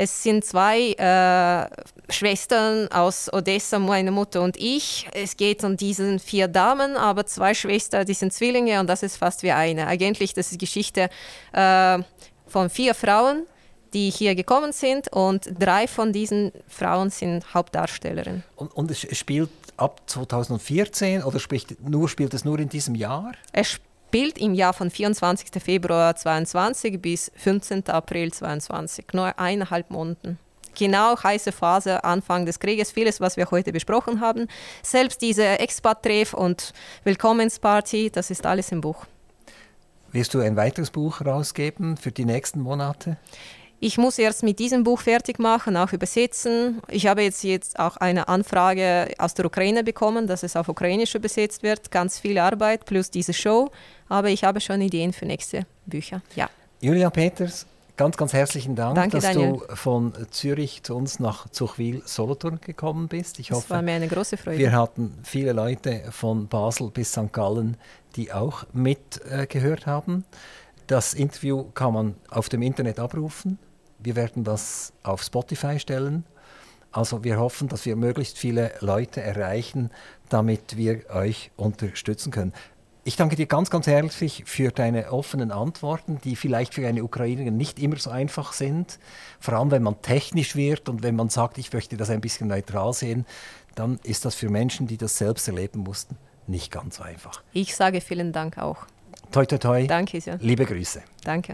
Speaker 3: Es sind zwei äh, Schwestern aus Odessa, meine Mutter und ich. Es geht um diese vier Damen, aber zwei Schwestern, die sind Zwillinge und das ist fast wie eine. Eigentlich, das ist Geschichte äh, von vier Frauen, die hier gekommen sind und drei von diesen Frauen sind Hauptdarstellerinnen.
Speaker 2: Und, und es spielt ab 2014 oder spricht, nur, spielt es nur in diesem Jahr?
Speaker 3: Es spielt im Jahr von 24. Februar 2022 bis 15. April 2022, nur eineinhalb Monaten. Genau heiße Phase, Anfang des Krieges, vieles, was wir heute besprochen haben. Selbst diese Expat-Treff und Willkommensparty, das ist alles im Buch.
Speaker 2: Wirst du ein weiteres Buch rausgeben für die nächsten Monate?
Speaker 3: Ich muss erst mit diesem Buch fertig machen, auch übersetzen. Ich habe jetzt, jetzt auch eine Anfrage aus der Ukraine bekommen, dass es auf Ukrainisch übersetzt wird. Ganz viel Arbeit plus diese Show. Aber ich habe schon Ideen für nächste Bücher. Ja.
Speaker 2: Julia Peters, ganz, ganz herzlichen Dank,
Speaker 3: Danke,
Speaker 2: dass
Speaker 3: Daniel.
Speaker 2: du von Zürich zu uns nach Zuchwil-Solothurn gekommen bist.
Speaker 3: Ich das hoffe, war mir eine große Freude.
Speaker 2: Wir hatten viele Leute von Basel bis St. Gallen, die auch mitgehört äh, haben. Das Interview kann man auf dem Internet abrufen wir werden das auf Spotify stellen. Also wir hoffen, dass wir möglichst viele Leute erreichen, damit wir euch unterstützen können. Ich danke dir ganz, ganz herzlich für deine offenen Antworten, die vielleicht für eine Ukrainerin nicht immer so einfach sind. Vor allem, wenn man technisch wird und wenn man sagt, ich möchte das ein bisschen neutral sehen, dann ist das für Menschen, die das selbst erleben mussten, nicht ganz so einfach.
Speaker 3: Ich sage vielen Dank auch.
Speaker 2: Toi, toi, toi.
Speaker 3: Danke sehr.
Speaker 2: Liebe Grüße.
Speaker 3: Danke.